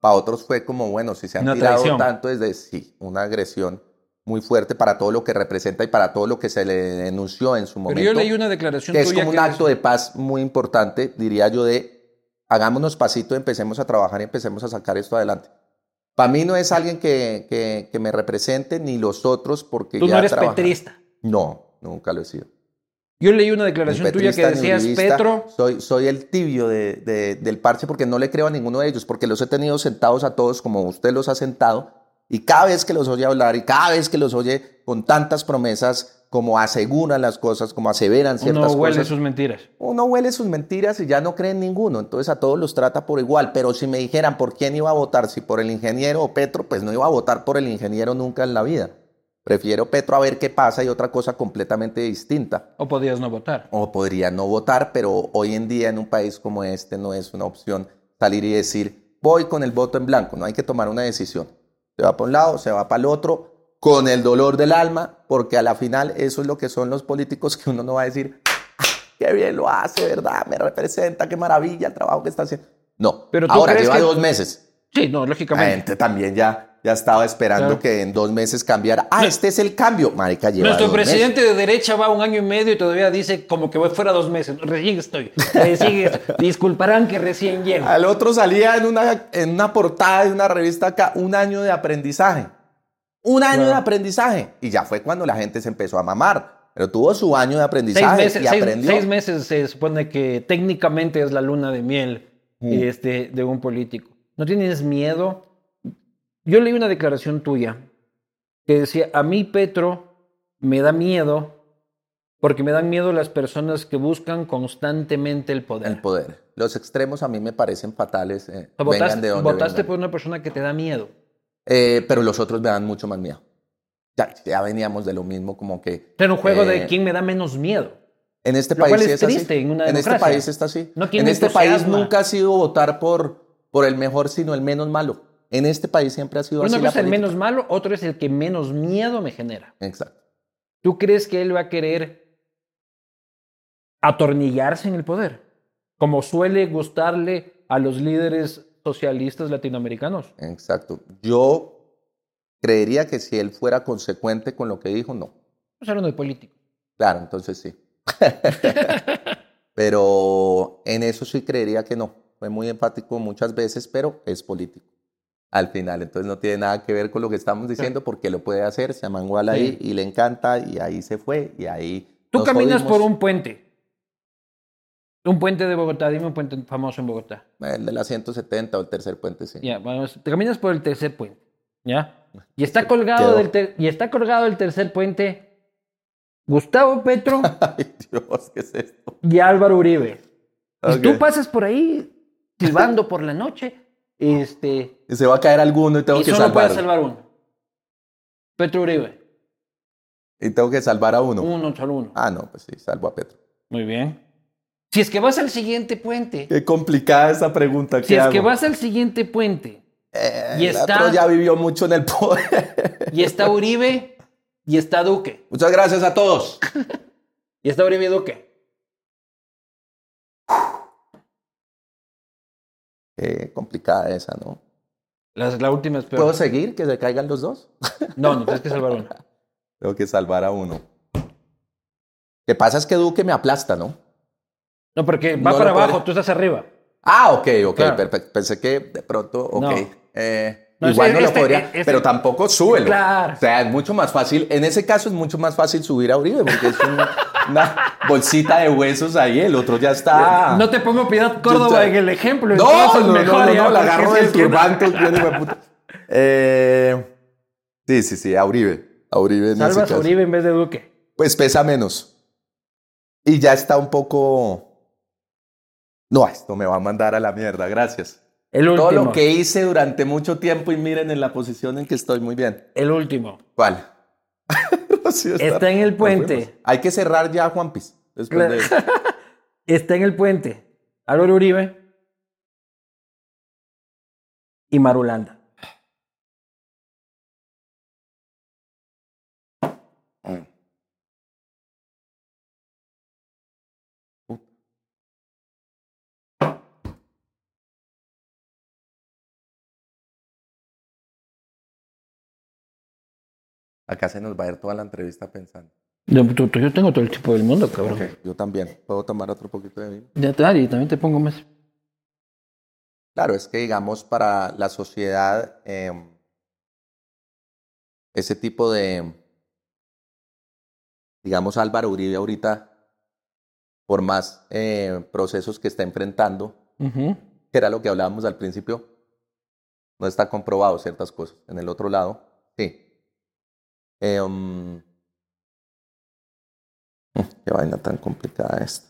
para otros fue como, bueno, si se han Una tirado traición. tanto desde, sí, una agresión muy fuerte para todo lo que representa y para todo lo que se le denunció en su momento. Pero yo leí una declaración que es tuya como un acto de paz muy importante, diría yo, de hagámonos pasito, empecemos a trabajar y empecemos a sacar esto adelante. Para mí no es alguien que, que, que me represente, ni los otros, porque tú ya no eres petrista. No, nunca lo he sido. Yo leí una declaración tuya que decías. Petro, Soy, soy el tibio de, de- del parche porque no le creo a ninguno de ellos, porque los he tenido sentados a todos como usted los ha sentado, y cada vez que los oye hablar y cada vez que los oye con tantas promesas, como aseguran las cosas, como aseveran ciertas uno huele cosas, sus mentiras. uno huele sus mentiras y ya no cree en ninguno, entonces a todos los trata por igual, pero si me dijeran por quién iba a votar, si por el ingeniero o Petro, pues no iba a votar por el ingeniero nunca en la vida. Prefiero Petro a ver qué pasa y otra cosa completamente distinta. O podías no votar. O podría no votar, pero hoy en día en un país como este no es una opción salir y decir, voy con el voto en blanco, no hay que tomar una decisión. Se va para un lado, se va para el otro, con el dolor del alma, porque a la final eso es lo que son los políticos que uno no va a decir, "Ah, qué bien lo hace, ¿verdad? Me representa, qué maravilla el trabajo que está haciendo. No, Pero ahora crees lleva que- dos meses. Sí, no, La lógicamente. gente también ya, ya estaba esperando Claro. que en dos meses cambiara. Ah, este es el cambio. Marica, lleva Nuestro meses. presidente de derecha va un año y medio y todavía dice como que voy fuera dos meses. Recién estoy. Recién estoy. Disculparán que recién llego. Al otro salía en una, en una portada de una revista acá, un año de aprendizaje. Un año Claro. de aprendizaje. Y ya fue cuando la gente se empezó a mamar. Pero tuvo su año de Seis aprendizaje meses, y seis- aprendió. seis meses se supone que técnicamente es la luna de miel Mm. este, de un político. ¿No tienes miedo? Yo leí una declaración tuya que decía, a mí Petro me da miedo porque me dan miedo las personas que buscan constantemente el poder. El poder. Los extremos a mí me parecen fatales. eh, O sea, vengan votaste de donde votaste vengan. por una persona que te da miedo. Eh, pero los otros me dan mucho más miedo. Ya, ya veníamos de lo mismo, como que. Era un juego eh, de quién me da menos miedo. En este Lo país cual es es así. triste en una este democracia. país está así. No, ¿quién en este país nunca ha sido votar por, por el mejor, sino el menos malo. En este país siempre ha sido Una así. la cosa es el menos malo, otro es el que menos miedo me genera. Exacto. ¿Tú crees que él va a querer atornillarse en el poder? Como suele gustarle a los líderes socialistas latinoamericanos. Exacto. Yo creería que si él fuera consecuente con lo que dijo, no. Estamos hablando de político. Claro, entonces sí. pero en eso sí creería que no. Fue muy enfático muchas veces, pero es político. Al final, entonces no tiene nada que ver con lo que estamos diciendo porque lo puede hacer, se amanguala ahí Sí. y le encanta y ahí se fue y ahí... Tú caminas jodimos. por un puente. Un puente de Bogotá, dime un puente famoso en Bogotá. El de la 170 o el tercer puente, sí. Ya, vamos, te caminas por el tercer puente. ¿Ya? Y está colgado, Quedó. del ter- y está colgado del tercer puente Gustavo Petro Ay, Dios, ¿qué es esto? y Álvaro Uribe. Y tú pasas por ahí silbando por la noche. Este, se va a caer alguno y tengo y que solo salvar. puedes salvar uno. Petro Uribe. Y tengo que salvar a uno. Uno, solo uno. Ah, no, pues sí, salvo a Petro. Muy bien. Si es que vas al siguiente puente, Qué complicada esa pregunta. si es que vas al siguiente puente Eh, y el está- otro ya vivió mucho en el poder. y está Uribe y está Duque, Muchas gracias a todos. y está Uribe y Duque, Eh, complicada esa, ¿no? La, la última es peor. ¿Puedo seguir? ¿Que se caigan los dos? No, no, tienes que salvar uno. Tengo que salvar a uno. Lo que pasa es que Duque me aplasta, ¿no? No, porque va No para abajo, tú estás arriba. Ah, ok, ok, Claro. perfecto. Pensé que de pronto, ok. No. Eh, No, igual no lo este- podría, este- pero tampoco súbelo. Claro. O sea, es mucho más fácil, en ese caso es mucho más fácil subir a Uribe, porque es un- una bolsita de huesos ahí, el otro ya está. No te pongo Piedad Córdoba en el ejemplo. No, no, no, mejor no, no, la agarro del turbante. Eh, sí, sí, sí, a Uribe. A Uribe Salvas a. Uribe en vez de Duque. Pues pesa menos. Y ya está un poco... No, esto me va a mandar a la mierda, gracias. El último. Todo lo que hice durante mucho tiempo y miren en la posición en que estoy muy bien. El último. ¿Cuál? Sí, Está en el puente. Hay que cerrar ya. Después de Claro. Está en el puente. Álvaro Uribe y Marulanda. Acá se nos va a ir toda la entrevista pensando. Yo, yo tengo todo el tipo del mundo, cabrón. Ok, Yo también. ¿Puedo tomar otro poquito de vino? Ya está, y también te pongo más. Claro, es que digamos para la sociedad eh, ese tipo de, digamos Álvaro Uribe ahorita, por más eh, procesos que está enfrentando, Ujú. que era lo que hablábamos al principio, no está comprobado ciertas cosas. En el otro lado, sí. Eh, um, qué vaina tan complicada esta.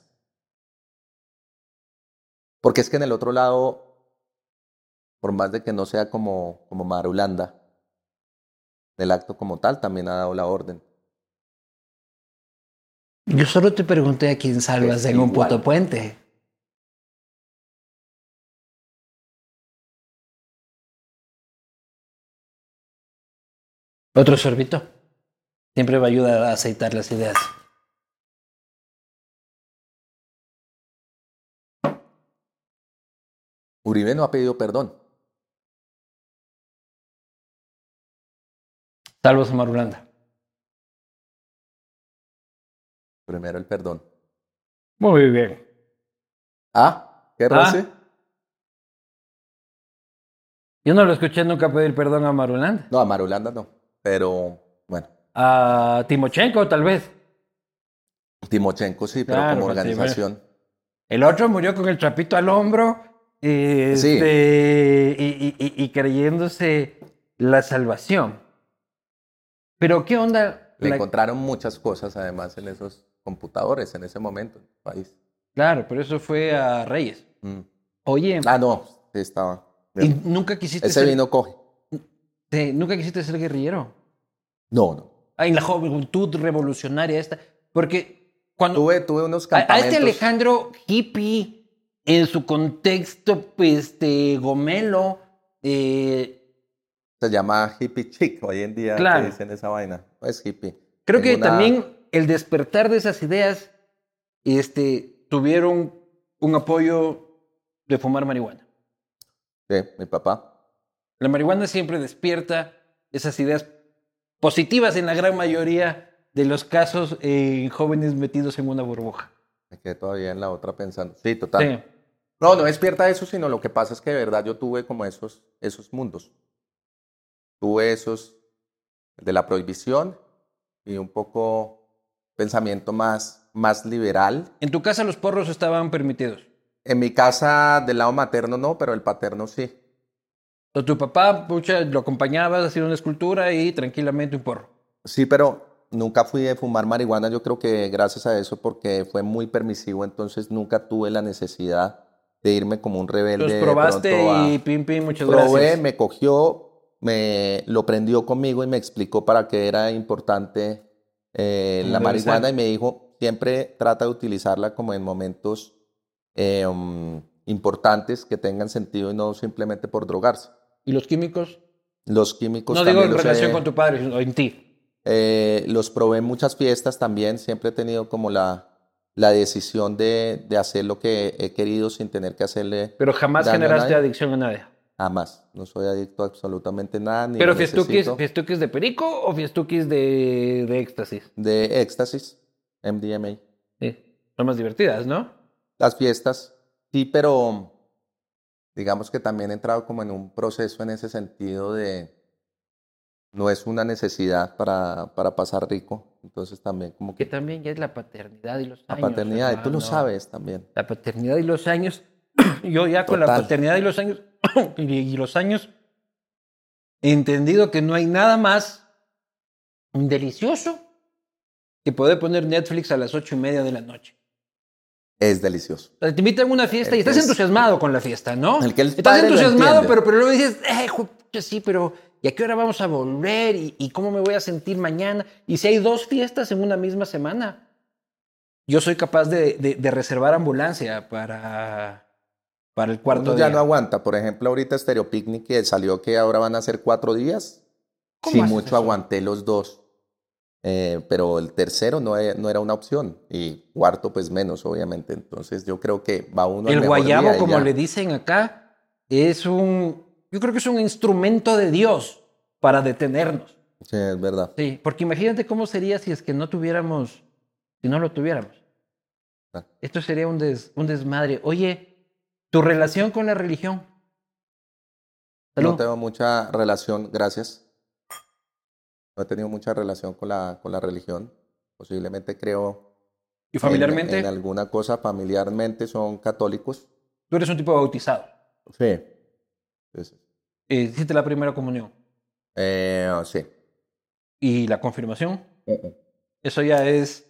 Porque es que en el otro lado, por más de que no sea como, como Marulanda, del acto como tal, también ha dado la orden. Yo solo te pregunté a quién salvas Es en un puto puente. Otro sorbito. Siempre va a ayudar a aceitar las ideas. Uribe no ha pedido perdón. Salvas a Marulanda. Primero el perdón. Muy bien. Ah, ¿qué roce? Yo no lo escuché nunca pedir perdón a Marulanda. No, a Marulanda no. Pero bueno, A Timochenko, tal vez. Timochenko sí, pero Claro, como pues sí, organización. El otro murió con el trapito al hombro este, y, y- y- y creyéndose la salvación. Pero ¿qué onda? Le La- encontraron muchas cosas además en esos computadores en ese momento en el país. Claro, pero eso fue a Reyes. Mm. Oye, Ah, no, sí estaba. ¿y nunca quisiste Ese ser, vino coge. Nunca quisiste ser guerrillero? No, no. Ah, en la juventud revolucionaria esta. Porque cuando Tuve, tuve unos a, a campamentos. este Alejandro hippie, en su contexto, pues, este, gomelo, eh, Se llama hippie chic hoy en día. Claro. Que dicen esa vaina. No es hippie. Creo que una- también el despertar de esas ideas este, tuvieron un apoyo de fumar marihuana. Sí, mi papá. La marihuana siempre despierta esas ideas positivas en la gran mayoría de los casos en jóvenes metidos en una burbuja. Me quedé todavía en la otra pensando. Sí, total. Sí. No, no despierta eso, sino lo que pasa es que de verdad yo tuve como esos, esos mundos. Tuve esos de la prohibición y un poco pensamiento más, más liberal. En tu casa los porros estaban permitidos. En mi casa del lado materno no, pero el paterno sí. O tu papá, pucha, lo acompañabas haciendo una escultura y tranquilamente un porro. Sí, pero nunca fui de fumar marihuana, yo creo que gracias a eso, porque fue muy permisivo, entonces nunca tuve la necesidad de irme como un rebelde. Los de probaste a- y pim, pim, muchas Probé, gracias. me cogió, me lo prendió conmigo y me explicó para qué era importante eh, la marihuana y me dijo, siempre trata de utilizarla como en momentos eh, um, importantes que tengan sentido y no simplemente por drogarse. ¿Y los químicos? Los químicos no digo en relación he- con tu padre, sino en ti. eh, los probé en muchas fiestas también, siempre he tenido como la, la decisión de, de hacer lo que he querido sin tener que hacerle Pero jamás a generaste adicción a nadie. Jamás. No soy adicto a absolutamente nada. Ni Pero fiestuquis, fiestuquis de perico o fiestuquis de, de éxtasis. De éxtasis, MDMA. Sí. Son más divertidas, ¿no? Las fiestas, sí, pero digamos que también he entrado como en un proceso en ese sentido de no es una necesidad para, para pasar rico. Entonces también como Que que también ya es la paternidad y los la años. paternidad, y tú lo sabes también. La paternidad y los años. Yo ya con la paternidad y los años y, y los años he entendido que no hay nada más delicioso que poder poner Netflix a las ocho y media de la noche. Es delicioso. Te invitan a una fiesta y estás es- entusiasmado con la fiesta, ¿no? el que el estás entusiasmado, pero, pero luego dices, eh, pucha, sí, pero ¿y a qué hora vamos a volver? ¿Y, y cómo me voy a sentir mañana? Y si hay dos fiestas en una misma semana, yo soy capaz de, de- de reservar ambulancia para, para el cuarto Uno ya día. no aguanta. Por ejemplo, ahorita Stereo Picnic que salió que ahora van a ser cuatro días. ¿Cómo haces mucho eso? aguanté los dos. Eh, pero el tercero no, e- no era una opción. Y cuarto, pues menos, obviamente. Entonces yo creo que va uno El guayabo, día como ya. le dicen acá, es un, yo creo que es un instrumento de Dios para detenernos. Sí, es verdad. Sí, porque imagínate cómo sería si es que no tuviéramos, si no lo tuviéramos. Ah. Esto sería un, des- un desmadre. Oye, tu relación con la religión. Salud. No tengo mucha relación, gracias. No he tenido mucha relación con la, con la religión. Posiblemente creo ¿Y en- familiarmente? En, alguna cosa. Familiarmente son católicos. Tú eres un tipo bautizado. Sí. Eh, hiciste la primera comunión. Eh, sí. ¿Y la confirmación? Eso ya es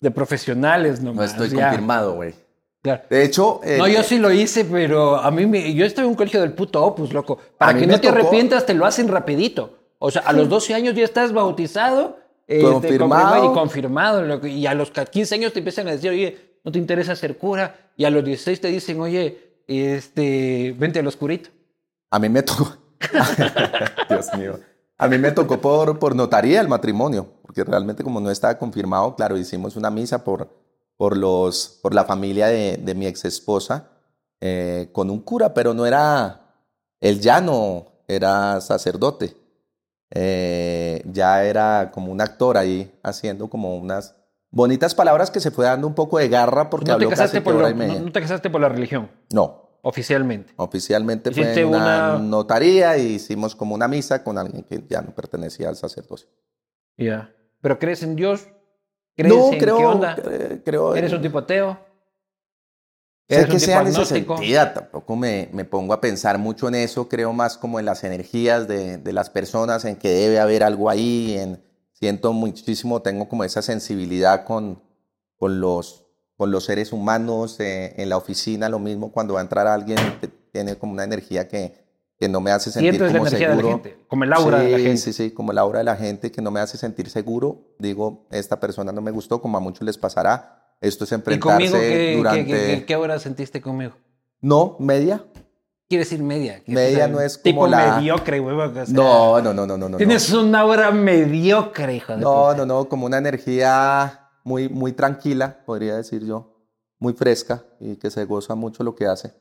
de profesionales No nomás. estoy ya. confirmado, güey. Claro. De hecho, eh, No, yo sí lo hice, pero a mí me, yo estoy en un colegio del puto opus, loco. Para que no te arrepientas, te lo hacen rapidito. O sea, a los 12 años ya estás bautizado. este, Confirmado. Y confirmado. Y a los 15 años te empiezan a decir, oye, no te interesa ser cura. Y a los 16 te dicen, oye, este, vente al oscurito. A mí me tocó. Dios mío. A mí me tocó por, por notaría el matrimonio, porque realmente como no estaba confirmado, claro, hicimos una misa por, por, los, por la familia de, de mi ex esposa eh, con un cura, pero no era, él ya no era sacerdote, Eh, ya era como un actor ahí haciendo como unas bonitas palabras que se fue dando un poco de garra porque No te, habló casaste casi por que hora lo- y media. no, no te casaste por la religión, no, oficialmente. Oficialmente fue Hiciste en una, una- notaría y hicimos como una misa con alguien que ya no pertenecía al sacerdocio. Ya. ¿Pero crees en Dios? ¿Crees No, en creo, qué onda? creo. ¿Eres un tipo ateo? Sé ¿Eres que sea en ese sentido, tampoco me, me pongo a pensar mucho en eso, creo más como en las energías de, de las personas, en que debe haber algo ahí, en, siento muchísimo, tengo como esa sensibilidad con, con, los, con los seres humanos, eh, en la oficina lo mismo, cuando va a entrar alguien, tiene como una energía que, que no me hace sentir Sientes la como energía seguro. de la gente, como el aura de la Sí, gente. Sí, sí, como el aura de la gente que no me hace sentir seguro. Digo, esta persona no me gustó, como a muchos les pasará. Esto es ¿Y enfrentarse conmigo qué, durante... qué, qué- qué hora sentiste conmigo? No, media. Quiere decir media. Media no es tipo como la- mediocre, güey. o sea, No, no, no, no, no. no. Tienes una aura mediocre, hijo de No, puta. no, no, como una energía muy, muy tranquila, podría decir yo. Muy fresca y que se goza mucho lo que hace.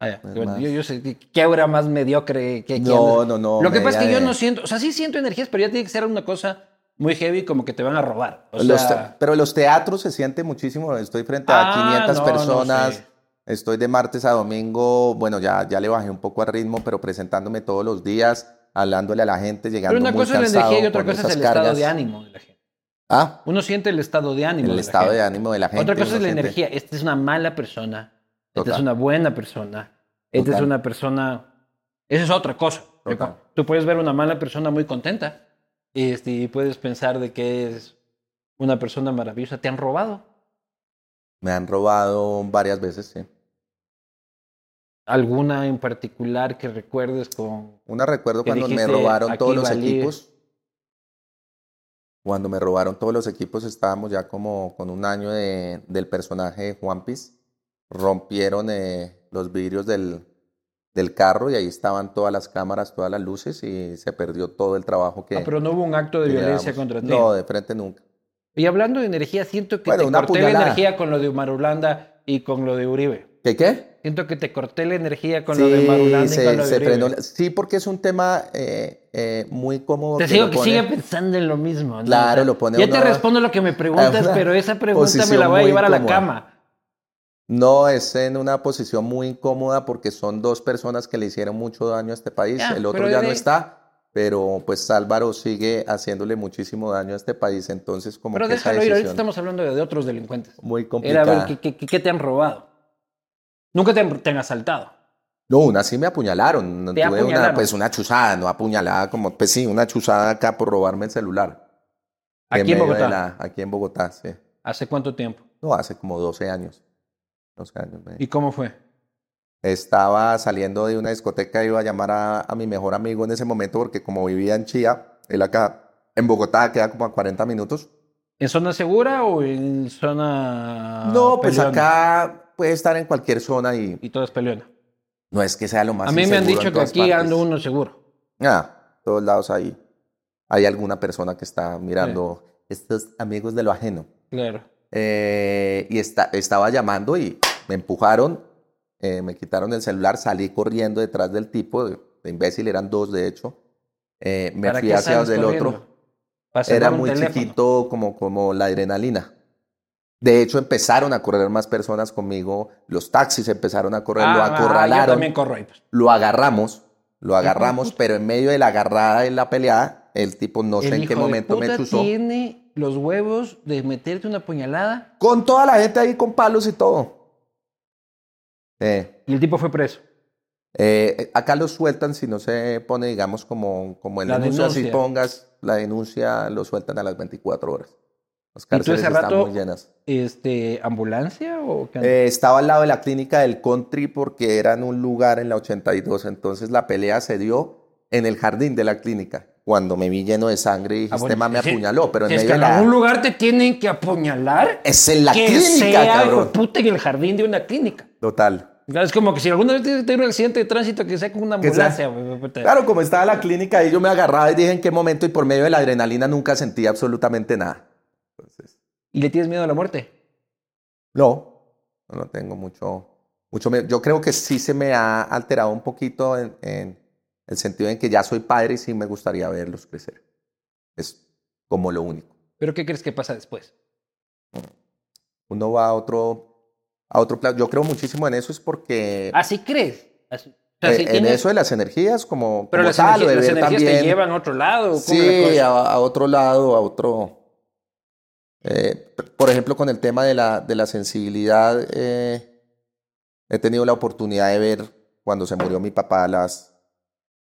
Ah, ya, bueno, yo, yo sé, ¿qué aura más mediocre que No, no, no. Lo que pasa es que yo no siento, o sea, sí siento energías, pero ya tiene que ser una cosa muy heavy como que te van a robar. O Los sea, te- pero los teatros se siente muchísimo. Estoy frente a Ah, 500 no, no personas. sé. Estoy de martes a domingo. Bueno, ya, ya le bajé un poco al ritmo, pero presentándome todos los días, hablándole a la gente, llegando pero una muy cosa es la cansado energía y otra cosa es el estado de ánimo de la gente. Ah, Uno siente el estado de ánimo. el de la estado gente. de ánimo de la gente. Otra cosa es la siente- energía. Esta es una mala persona. Esta es una buena persona. Esta es una persona. Esa es otra cosa. Tú puedes ver una mala persona muy contenta este, y puedes pensar de que es una persona maravillosa. ¿Te han robado? Me han robado varias veces, sí. ¿Alguna en particular que recuerdes con... Una recuerdo cuando me robaron "Aquí todos los valí". equipos. Cuando me robaron todos los equipos estábamos ya como con un año de- del personaje de Juan Piz. Rompieron eh, los vidrios del, del carro y ahí estaban todas las cámaras, todas las luces y se perdió todo el trabajo que, Ah, pero no hubo un acto de violencia contra ti. No, de frente nunca. Y hablando de energía, siento que Bueno, te corté la puñalada. energía con lo de Marulanda y con lo de Uribe. ¿Qué qué? Siento que te corté la energía con lo de Marulanda y con lo de Uribe. frenó la- Sí, porque es un tema eh, eh, muy cómodo. Te que sigo lo que pone- sigue pensando en lo mismo. ¿no? Claro, lo pone Ya te respondo lo que me preguntas, una pero esa pregunta me la voy a llevar a la cama. No, es en una posición muy incómoda porque son dos personas que le hicieron mucho daño a este país. Ya, El otro ya no está, pero pues Álvaro sigue haciéndole muchísimo daño a este país. Entonces, como Pero que esa déjalo ir, ahorita decisión estamos hablando de, de otros delincuentes. muy Era a complicada. ver ¿qué, qué, qué te han robado. Nunca te han, te han asaltado. No, una sí me apuñalaron. ¿Te Tuve una, apuñalaron? pues una chuzada, no apuñalada, como, pues sí, una chuzada acá por robarme el celular. Aquí en Bogotá. la- aquí en Bogotá, sí. ¿Hace cuánto tiempo? No, hace como 12 años. 12 años. me- ¿Y cómo fue? Estaba saliendo de una discoteca, iba a llamar a, a mi mejor amigo en ese momento, porque como vivía en Chía, él acá en Bogotá queda como a 40 minutos. ¿En zona segura o en zona. no, pues peleona? acá puede estar en cualquier zona y Y todo es peleona. no es que sea lo más A mí me han dicho que aquí partes. ando uno seguro. Ah, todos lados ahí. Hay alguna persona que está mirando estos amigos de lo ajeno. Claro. Eh, y está, estaba llamando y me empujaron, eh, me quitaron el celular, salí corriendo detrás del tipo, de, de imbécil, eran dos de hecho. Eh, me ¿Para fui hacia sales donde el corriendo? otro. Era muy teléfono. chiquito como, como la adrenalina. De hecho, empezaron a correr más personas conmigo, los taxis empezaron a correr, lo Ah, ah, acorralaron, yo también corro ahí. pues. lo agarramos, lo agarramos, pero en medio de la agarrada y la pelea, el tipo no sé El en hijo qué momento me puta chuzó. tiene los huevos de meterte una puñalada Con toda la gente ahí con palos y todo. Eh, y el tipo fue preso. eh, acá lo sueltan si no se pone, digamos, como, como en La denuncia, si pongas la denuncia, lo sueltan a las 24 horas. Las ¿Y tú cárceles ese están rato, muy llenas. este, ambulancia o qué? Eh, estaba al lado de la clínica del country porque era en un lugar en la 82, entonces la pelea se dio en el jardín de la clínica. Cuando me vi lleno de sangre y dije, Ah, bueno, este man me apuñaló, pero en medio en algún lugar te tienen que apuñalar. Es en la que clínica, sea, cabrón. puta, en el jardín de una clínica. Total. Es como que si alguna vez tienes un accidente de tránsito que sea con una ambulancia. Claro, como estaba la clínica ahí, yo me agarraba y dije en qué momento y por medio de la adrenalina nunca sentí absolutamente nada. Entonces, ¿Y le tienes miedo a la muerte? no, no, no tengo mucho, mucho miedo. Yo creo que sí se me ha alterado un poquito en, en el sentido en que ya soy padre y sí me gustaría verlos crecer. Es como lo único. ¿Pero qué crees que pasa después? Uno va a otro, a otro plano. Yo creo muchísimo en eso, es porque ¿Así crees? Así- o sea, eh, si en tienes- eso de las energías, como, Pero como las, tal, energías, las energías te llevan a otro lado. ¿cómo es la Sí, a, a otro lado, a otro. Eh, por ejemplo, con el tema de la, de la sensibilidad, eh, he tenido la oportunidad de ver cuando se murió mi papá las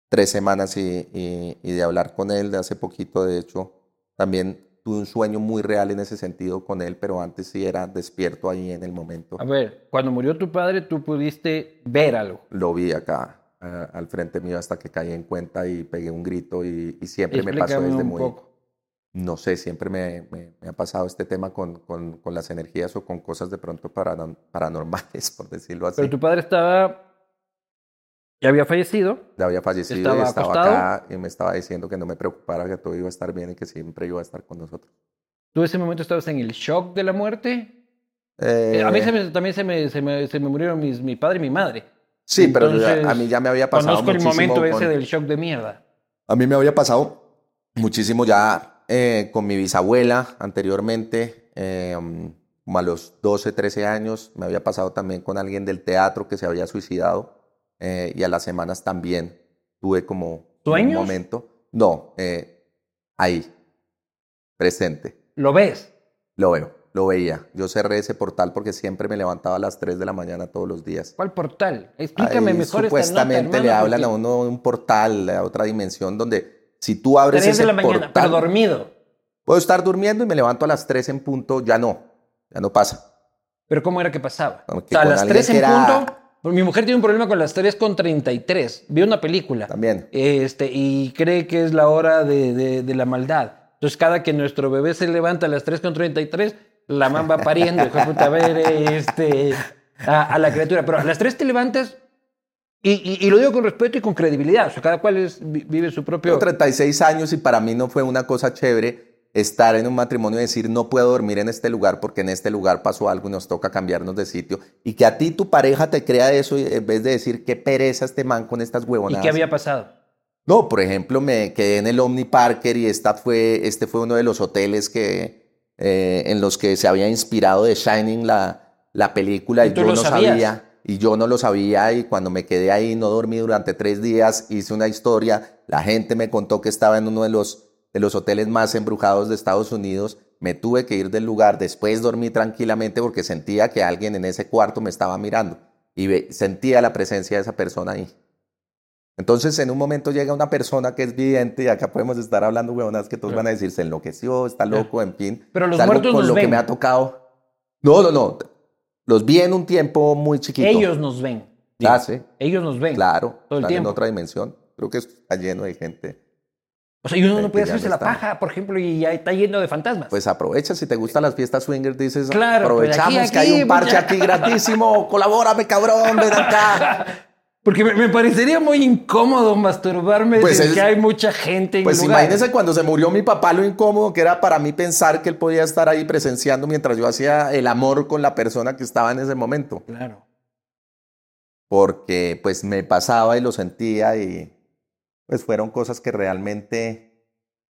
tres semanas y, y- y de hablar con él de hace poquito, de hecho, también tuve un sueño muy real en ese sentido con él, pero antes sí era despierto ahí en el momento. A ver, cuando murió tu padre, tú pudiste ver algo. Lo vi acá al frente mío hasta que caí en cuenta y pegué un grito y, y siempre me pasó desde un muy... poco. No sé, siempre me, me- me ha pasado este tema con, con- con las energías o con cosas de pronto paranormales, por decirlo así. Pero tu padre estaba. Ya había fallecido. Ya había fallecido ¿Estaba y estaba acostado? acá y me estaba diciendo que no me preocupara, que todo iba a estar bien y que siempre iba a estar con nosotros. ¿Tú en ese momento estabas en el shock de la muerte? Eh, Eh, a mí se me- también se me, se, me, se me murieron mis, mi padre y mi madre. Sí, pero yo ya- Entonces, a mí ya me había pasado Conozco el muchísimo momento con- ese del shock de mierda. A mí me había pasado muchísimo ya eh, con mi bisabuela anteriormente, eh, como a los 12, 13 años. Me había pasado también con alguien del teatro que se había suicidado. Eh, y a las semanas también tuve como un ¿Sueños? momento. No, eh, ahí, presente. ¿Lo ves? Lo veo, lo veía. Yo cerré ese portal porque siempre me levantaba a las 3 de la mañana todos los días. ¿Cuál portal? Explícame Ahí mejor Supuestamente esta nota, le hablan a porque- uno de un portal, a otra dimensión, donde si tú abres ese de la mañana, portal, pero dormido. puedo estar durmiendo y me levanto a las 3 en punto, ya no, ya no pasa. Pero ¿cómo era que pasaba? O sea, a las alguien 3 en era- punto. Mi mujer tiene un problema con las 3 con 33. Vio una película. También. Este, y cree que es la hora de, de- de la maldad. Entonces, cada que nuestro bebé se levanta a las 3 con 33, la mamá va pariendo. a ver, este, a, a la criatura. Pero a las 3 te levantas, y, y- y lo digo con respeto y con credibilidad. O sea, cada cual es- vi- vive su propio. Tengo 36 años y para mí no fue una cosa chévere estar en un matrimonio y decir no puedo dormir en este lugar porque en este lugar pasó algo y nos toca cambiarnos de sitio. Y que a ti tu pareja te crea eso y en vez de decir qué pereza este man con estas ¿Y huevonadas. qué había pasado? No, por ejemplo, me quedé en el Omni Parker y esta fue, este fue uno de los hoteles que, eh, en los que se había inspirado de Shining la, la película ¿Y y, yo no sabías? sabía. Y yo no lo sabía y cuando me quedé ahí no dormí durante tres días, hice una historia, la gente me contó que estaba en uno de los, de los hoteles más embrujados de Estados Unidos, me tuve que ir del lugar, después dormí tranquilamente porque sentía que alguien en ese cuarto me estaba mirando y sentía la presencia de esa persona ahí. Entonces, en un momento llega una persona que es vidente y acá podemos estar hablando huevonas que todos van a decir, se enloqueció, está loco, en fin. Pero los muertos con nos lo que me ha tocado. No, no, no. Los vi en un tiempo muy chiquito. Ellos nos ven. Ah, sí, Ellos nos ven. claro. Todo el tiempo. en otra dimensión. Creo que está lleno de gente. O sea, y uno no puede hacerse no la paja, por ejemplo, y ya está lleno de fantasmas. Pues aprovecha, si te gustan las fiestas swingers, dices, Claro, pues aprovechamos aquí, que hay un parche aquí gratísimo, colabórame cabrón, ven acá. Porque me, me parecería muy incómodo masturbarme Pues es- que hay mucha gente en Pues lugar. imagínese cuando se murió mi papá lo incómodo que era para mí pensar que él podía estar ahí presenciando mientras yo hacía el amor con la persona que estaba en ese momento. Claro. Porque pues me pasaba y lo sentía y pues fueron cosas que realmente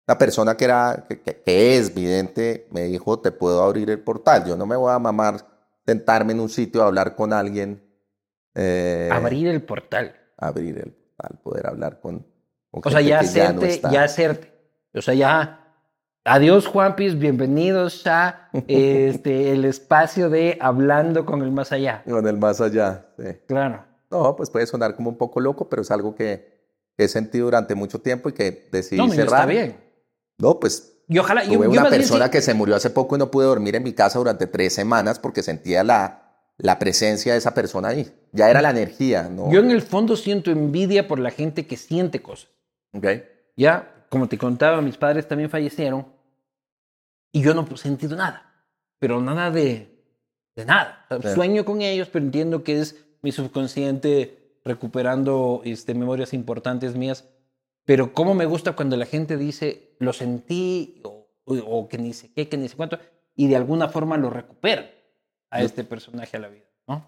la persona que era, que, es vidente me dijo te puedo abrir el portal. Yo no me voy a mamar sentarme en un sitio a hablar con alguien. eh, Abrir el portal. abrir el portal, poder hablar con, con O sea, ya que ya no hacerte, ya hacerte. O sea, ya. Adiós, Juanpis, bienvenidos a este, el espacio de Hablando con el Más Allá. Con el más allá, sí. Claro. No, pues puede sonar como un poco loco, pero es algo que he sentido durante mucho tiempo y que decidí No, no, cerrar. está bien. No, pues Y ojalá. yo- tuve yo una más bien persona que se murió hace poco y no pude dormir en mi casa durante tres semanas porque sentía la, la presencia de esa persona ahí. Ya era la energía, ¿no? Yo en el fondo siento envidia por la gente que siente cosas. Ok. Ya, como te contaba, mis padres también fallecieron y yo no he sentido nada, pero nada de, de nada. O sea, Sí. Sueño con ellos, pero entiendo que es mi subconsciente recuperando este, memorias importantes mías. Pero cómo me gusta cuando la gente dice, lo sentí, o, o- que ni sé qué, que ni sé cuánto, y de alguna forma lo recupera a este personaje a la vida, ¿no?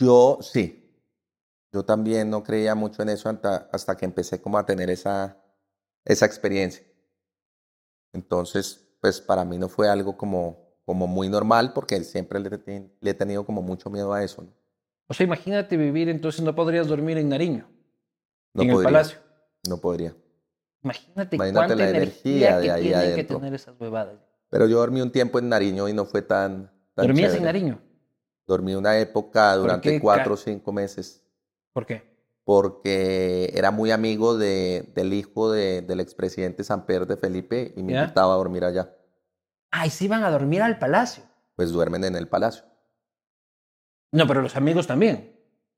Yo sí. Yo también no creía mucho en eso hasta, hasta que empecé como a tener esa, esa experiencia. Entonces, pues para mí no fue algo como, como muy normal porque siempre le, he- tenido como mucho miedo a eso. O sea, imagínate vivir, entonces no podrías dormir en Nariño, No en podría, el palacio. No podría. Imagínate, Imagínate cuánta la energía, energía de que ahí tienen que adentro. tener esas huevadas. Pero yo dormí un tiempo en Nariño y no fue tan, tan ¿Dormías en chévere. Nariño? Dormí una época durante cuatro o cinco meses ¿Por qué? porque era muy amigo de, del hijo de- del expresidente Samper de Felipe y me ¿Ya? invitaba a dormir allá. Ay, sí iban a dormir al palacio. Pues duermen en el palacio. No, pero los amigos también.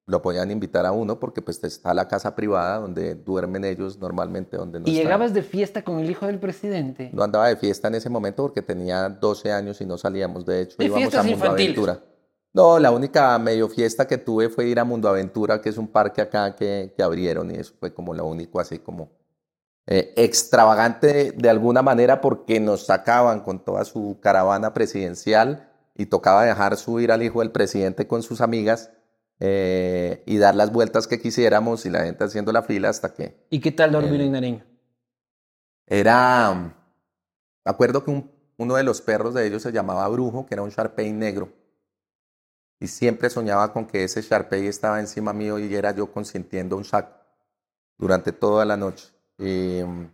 Lo podían invitar a uno porque pues está la casa privada donde duermen ellos normalmente, donde no y llegabas de fiesta con el hijo del presidente. No andaba de fiesta en ese momento porque tenía 12 años y no salíamos. De hecho, De íbamos a Mundo infantiles. Aventura. No, la única medio fiesta que tuve fue ir a Mundo Aventura, que es un parque acá que, que abrieron y eso fue como lo único así como eh, extravagante de, de alguna manera porque nos sacaban con toda su caravana presidencial y tocaba dejar subir al hijo del presidente con sus amigas eh, y dar las vueltas que quisiéramos y la gente haciendo la fila hasta que ¿Y qué tal dormir Eh, en Nariño? era, me acuerdo que un- uno de los perros de ellos se llamaba Brujo, que era un Sharpei negro. Y siempre soñaba con que ese Sharpei estaba encima mío y era yo consintiendo un saco durante toda la noche. Y, mm,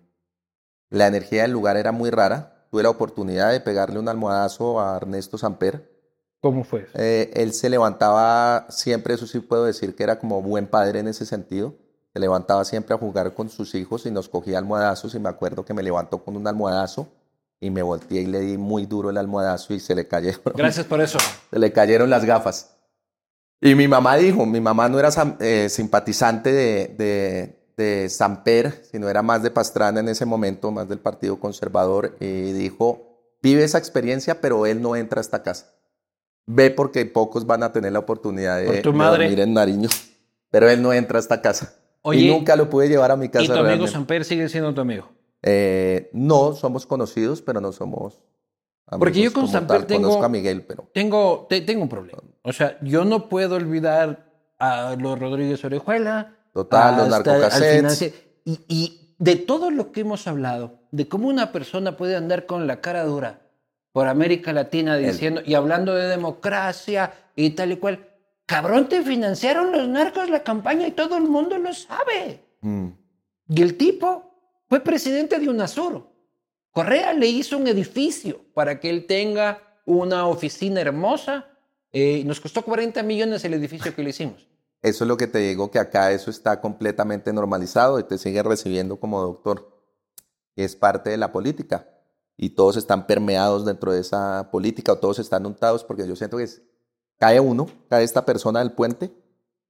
la energía del lugar era muy rara. Tuve la oportunidad de pegarle un almohadazo a Ernesto Samper. ¿Cómo fue? Eh, él se levantaba siempre, eso sí puedo decir que era como buen padre en ese sentido. Se levantaba siempre a jugar con sus hijos y nos cogía almohadazos y me acuerdo que me levantó con un almohadazo y me volteé y le di muy duro el almohadazo y se le cayeron, Gracias por eso. se le cayeron las gafas. Y mi mamá dijo, mi mamá no era eh, simpatizante de, de, de Samper, sino era más de Pastrana en ese momento, más del Partido Conservador, y dijo, vive esa experiencia, pero él no entra a esta casa. Ve porque pocos van a tener la oportunidad de, Por tu de madre. dormir en Nariño, pero él no entra a esta casa. Oye, y nunca lo pude llevar a mi casa ¿Y tu amigo realmente. Samper sigue siendo tu amigo? Eh, no somos conocidos, pero no somos. amigos Porque yo con Samper tengo- Conozco a Miguel, pero. Tengo, te- tengo un problema. O sea, yo no puedo olvidar a los Rodríguez Orejuela. Total, los al narcocassettes. y de todo lo que hemos hablado, de cómo una persona puede andar con la cara dura por América Latina diciendo y hablando de democracia y tal y cual. Cabrón, te financiaron los narcos la campaña y todo el mundo lo sabe. Mm, Y el tipo fue presidente de UNASUR. Correa le hizo un edificio para que él tenga una oficina hermosa. Eh, nos costó 40 millones el edificio que le hicimos. Eso es lo que te digo, que acá eso está completamente normalizado y te siguen recibiendo como doctor. Es parte de la política. Y todos están permeados dentro de esa política o todos están untados porque yo siento que es- cae uno, cae esta persona del puente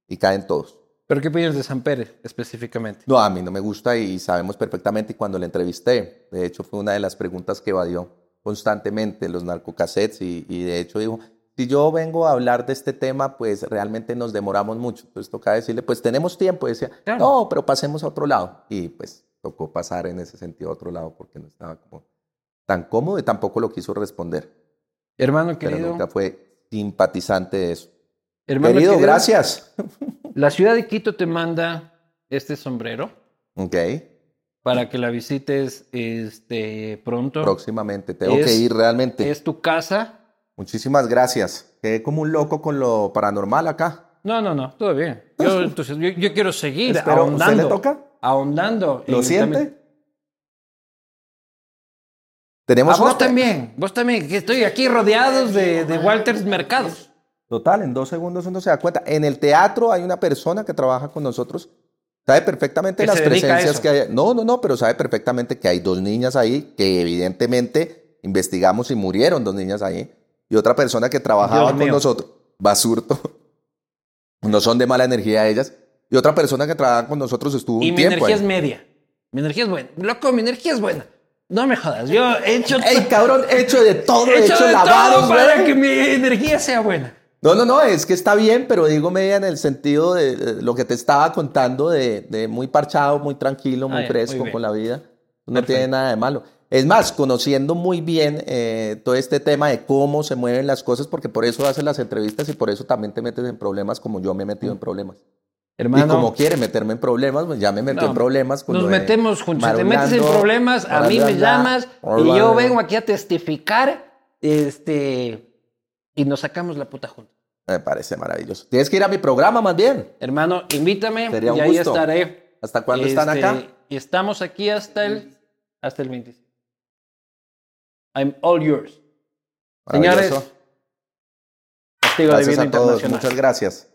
y caen todos. ¿Pero qué opinas de San Pérez específicamente? No, a mí no me gusta y sabemos perfectamente y cuando le entrevisté, de hecho fue una de las preguntas que evadió constantemente los narcocassettes y, y de hecho dijo, si yo vengo a hablar de este tema, pues realmente nos demoramos mucho. Entonces toca decirle, pues tenemos tiempo. Y decía, Claro. no, pero pasemos a otro lado. Y pues tocó pasar en ese sentido a otro lado porque no estaba como tan cómodo y tampoco lo quiso responder. Hermano Pero querido, nunca fue simpatizante de eso. hermano Querido, querido, gracias. La ciudad de Quito te manda este sombrero Ok, para que la visites este, pronto. próximamente. Tengo Es- que ir realmente. Es tu casa. Muchísimas gracias. Quedé como un loco con lo paranormal acá. No, no, no, todo bien. Yo, entonces, yo, yo quiero seguir Espero, ¿usted ahondando. le toca? Ahondando. ¿Lo en- siente? Tenemos A vos una pe- también, vos también, que estoy aquí rodeados de, de Walters Mercados. Total, en dos segundos uno se da cuenta. En el teatro hay una persona que trabaja con nosotros. Sabe perfectamente las presencias que hay. No, no, no, pero sabe perfectamente que hay dos niñas ahí que evidentemente investigamos y murieron dos niñas ahí. Y otra persona que trabajaba Dios con mío. nosotros. Basurto. No son de mala energía ellas. Y otra persona que trabaja con nosotros estuvo Y un mi tiempo energía ahí. es media. Mi energía es buena. Loco, mi energía es buena. No me jodas. Yo he hecho, ¡Ey, cabrón! Hecho de todo, he he hecho de lavados, para que mi energía sea buena. No, no, no, es que está bien, pero digo media en el sentido de, de lo que te estaba contando, de, de muy parchado, muy tranquilo, muy Ah, fresco muy con la vida. No Perfecto. tiene nada de malo. Es más, conociendo muy bien eh, todo este tema de cómo se mueven las cosas, porque por eso haces las entrevistas y por eso también te metes en problemas como yo me he metido en problemas. Hermano, y como quiere meterme en problemas, pues ya me metió No, en problemas. con nos metemos juntos. Si te metes en problemas, a mí me llamas y yo vengo aquí a testificar este, y nos sacamos la puta junta. Me parece maravilloso. Tienes que ir a mi programa más bien. Hermano, invítame Sería un y ahí estaré. ¿Hasta cuándo están Este, acá? Y estamos aquí hasta el, hasta el 25. I'm all yours. Señores. Castigo Gracias Divino a todos. Internacional. Muchas gracias.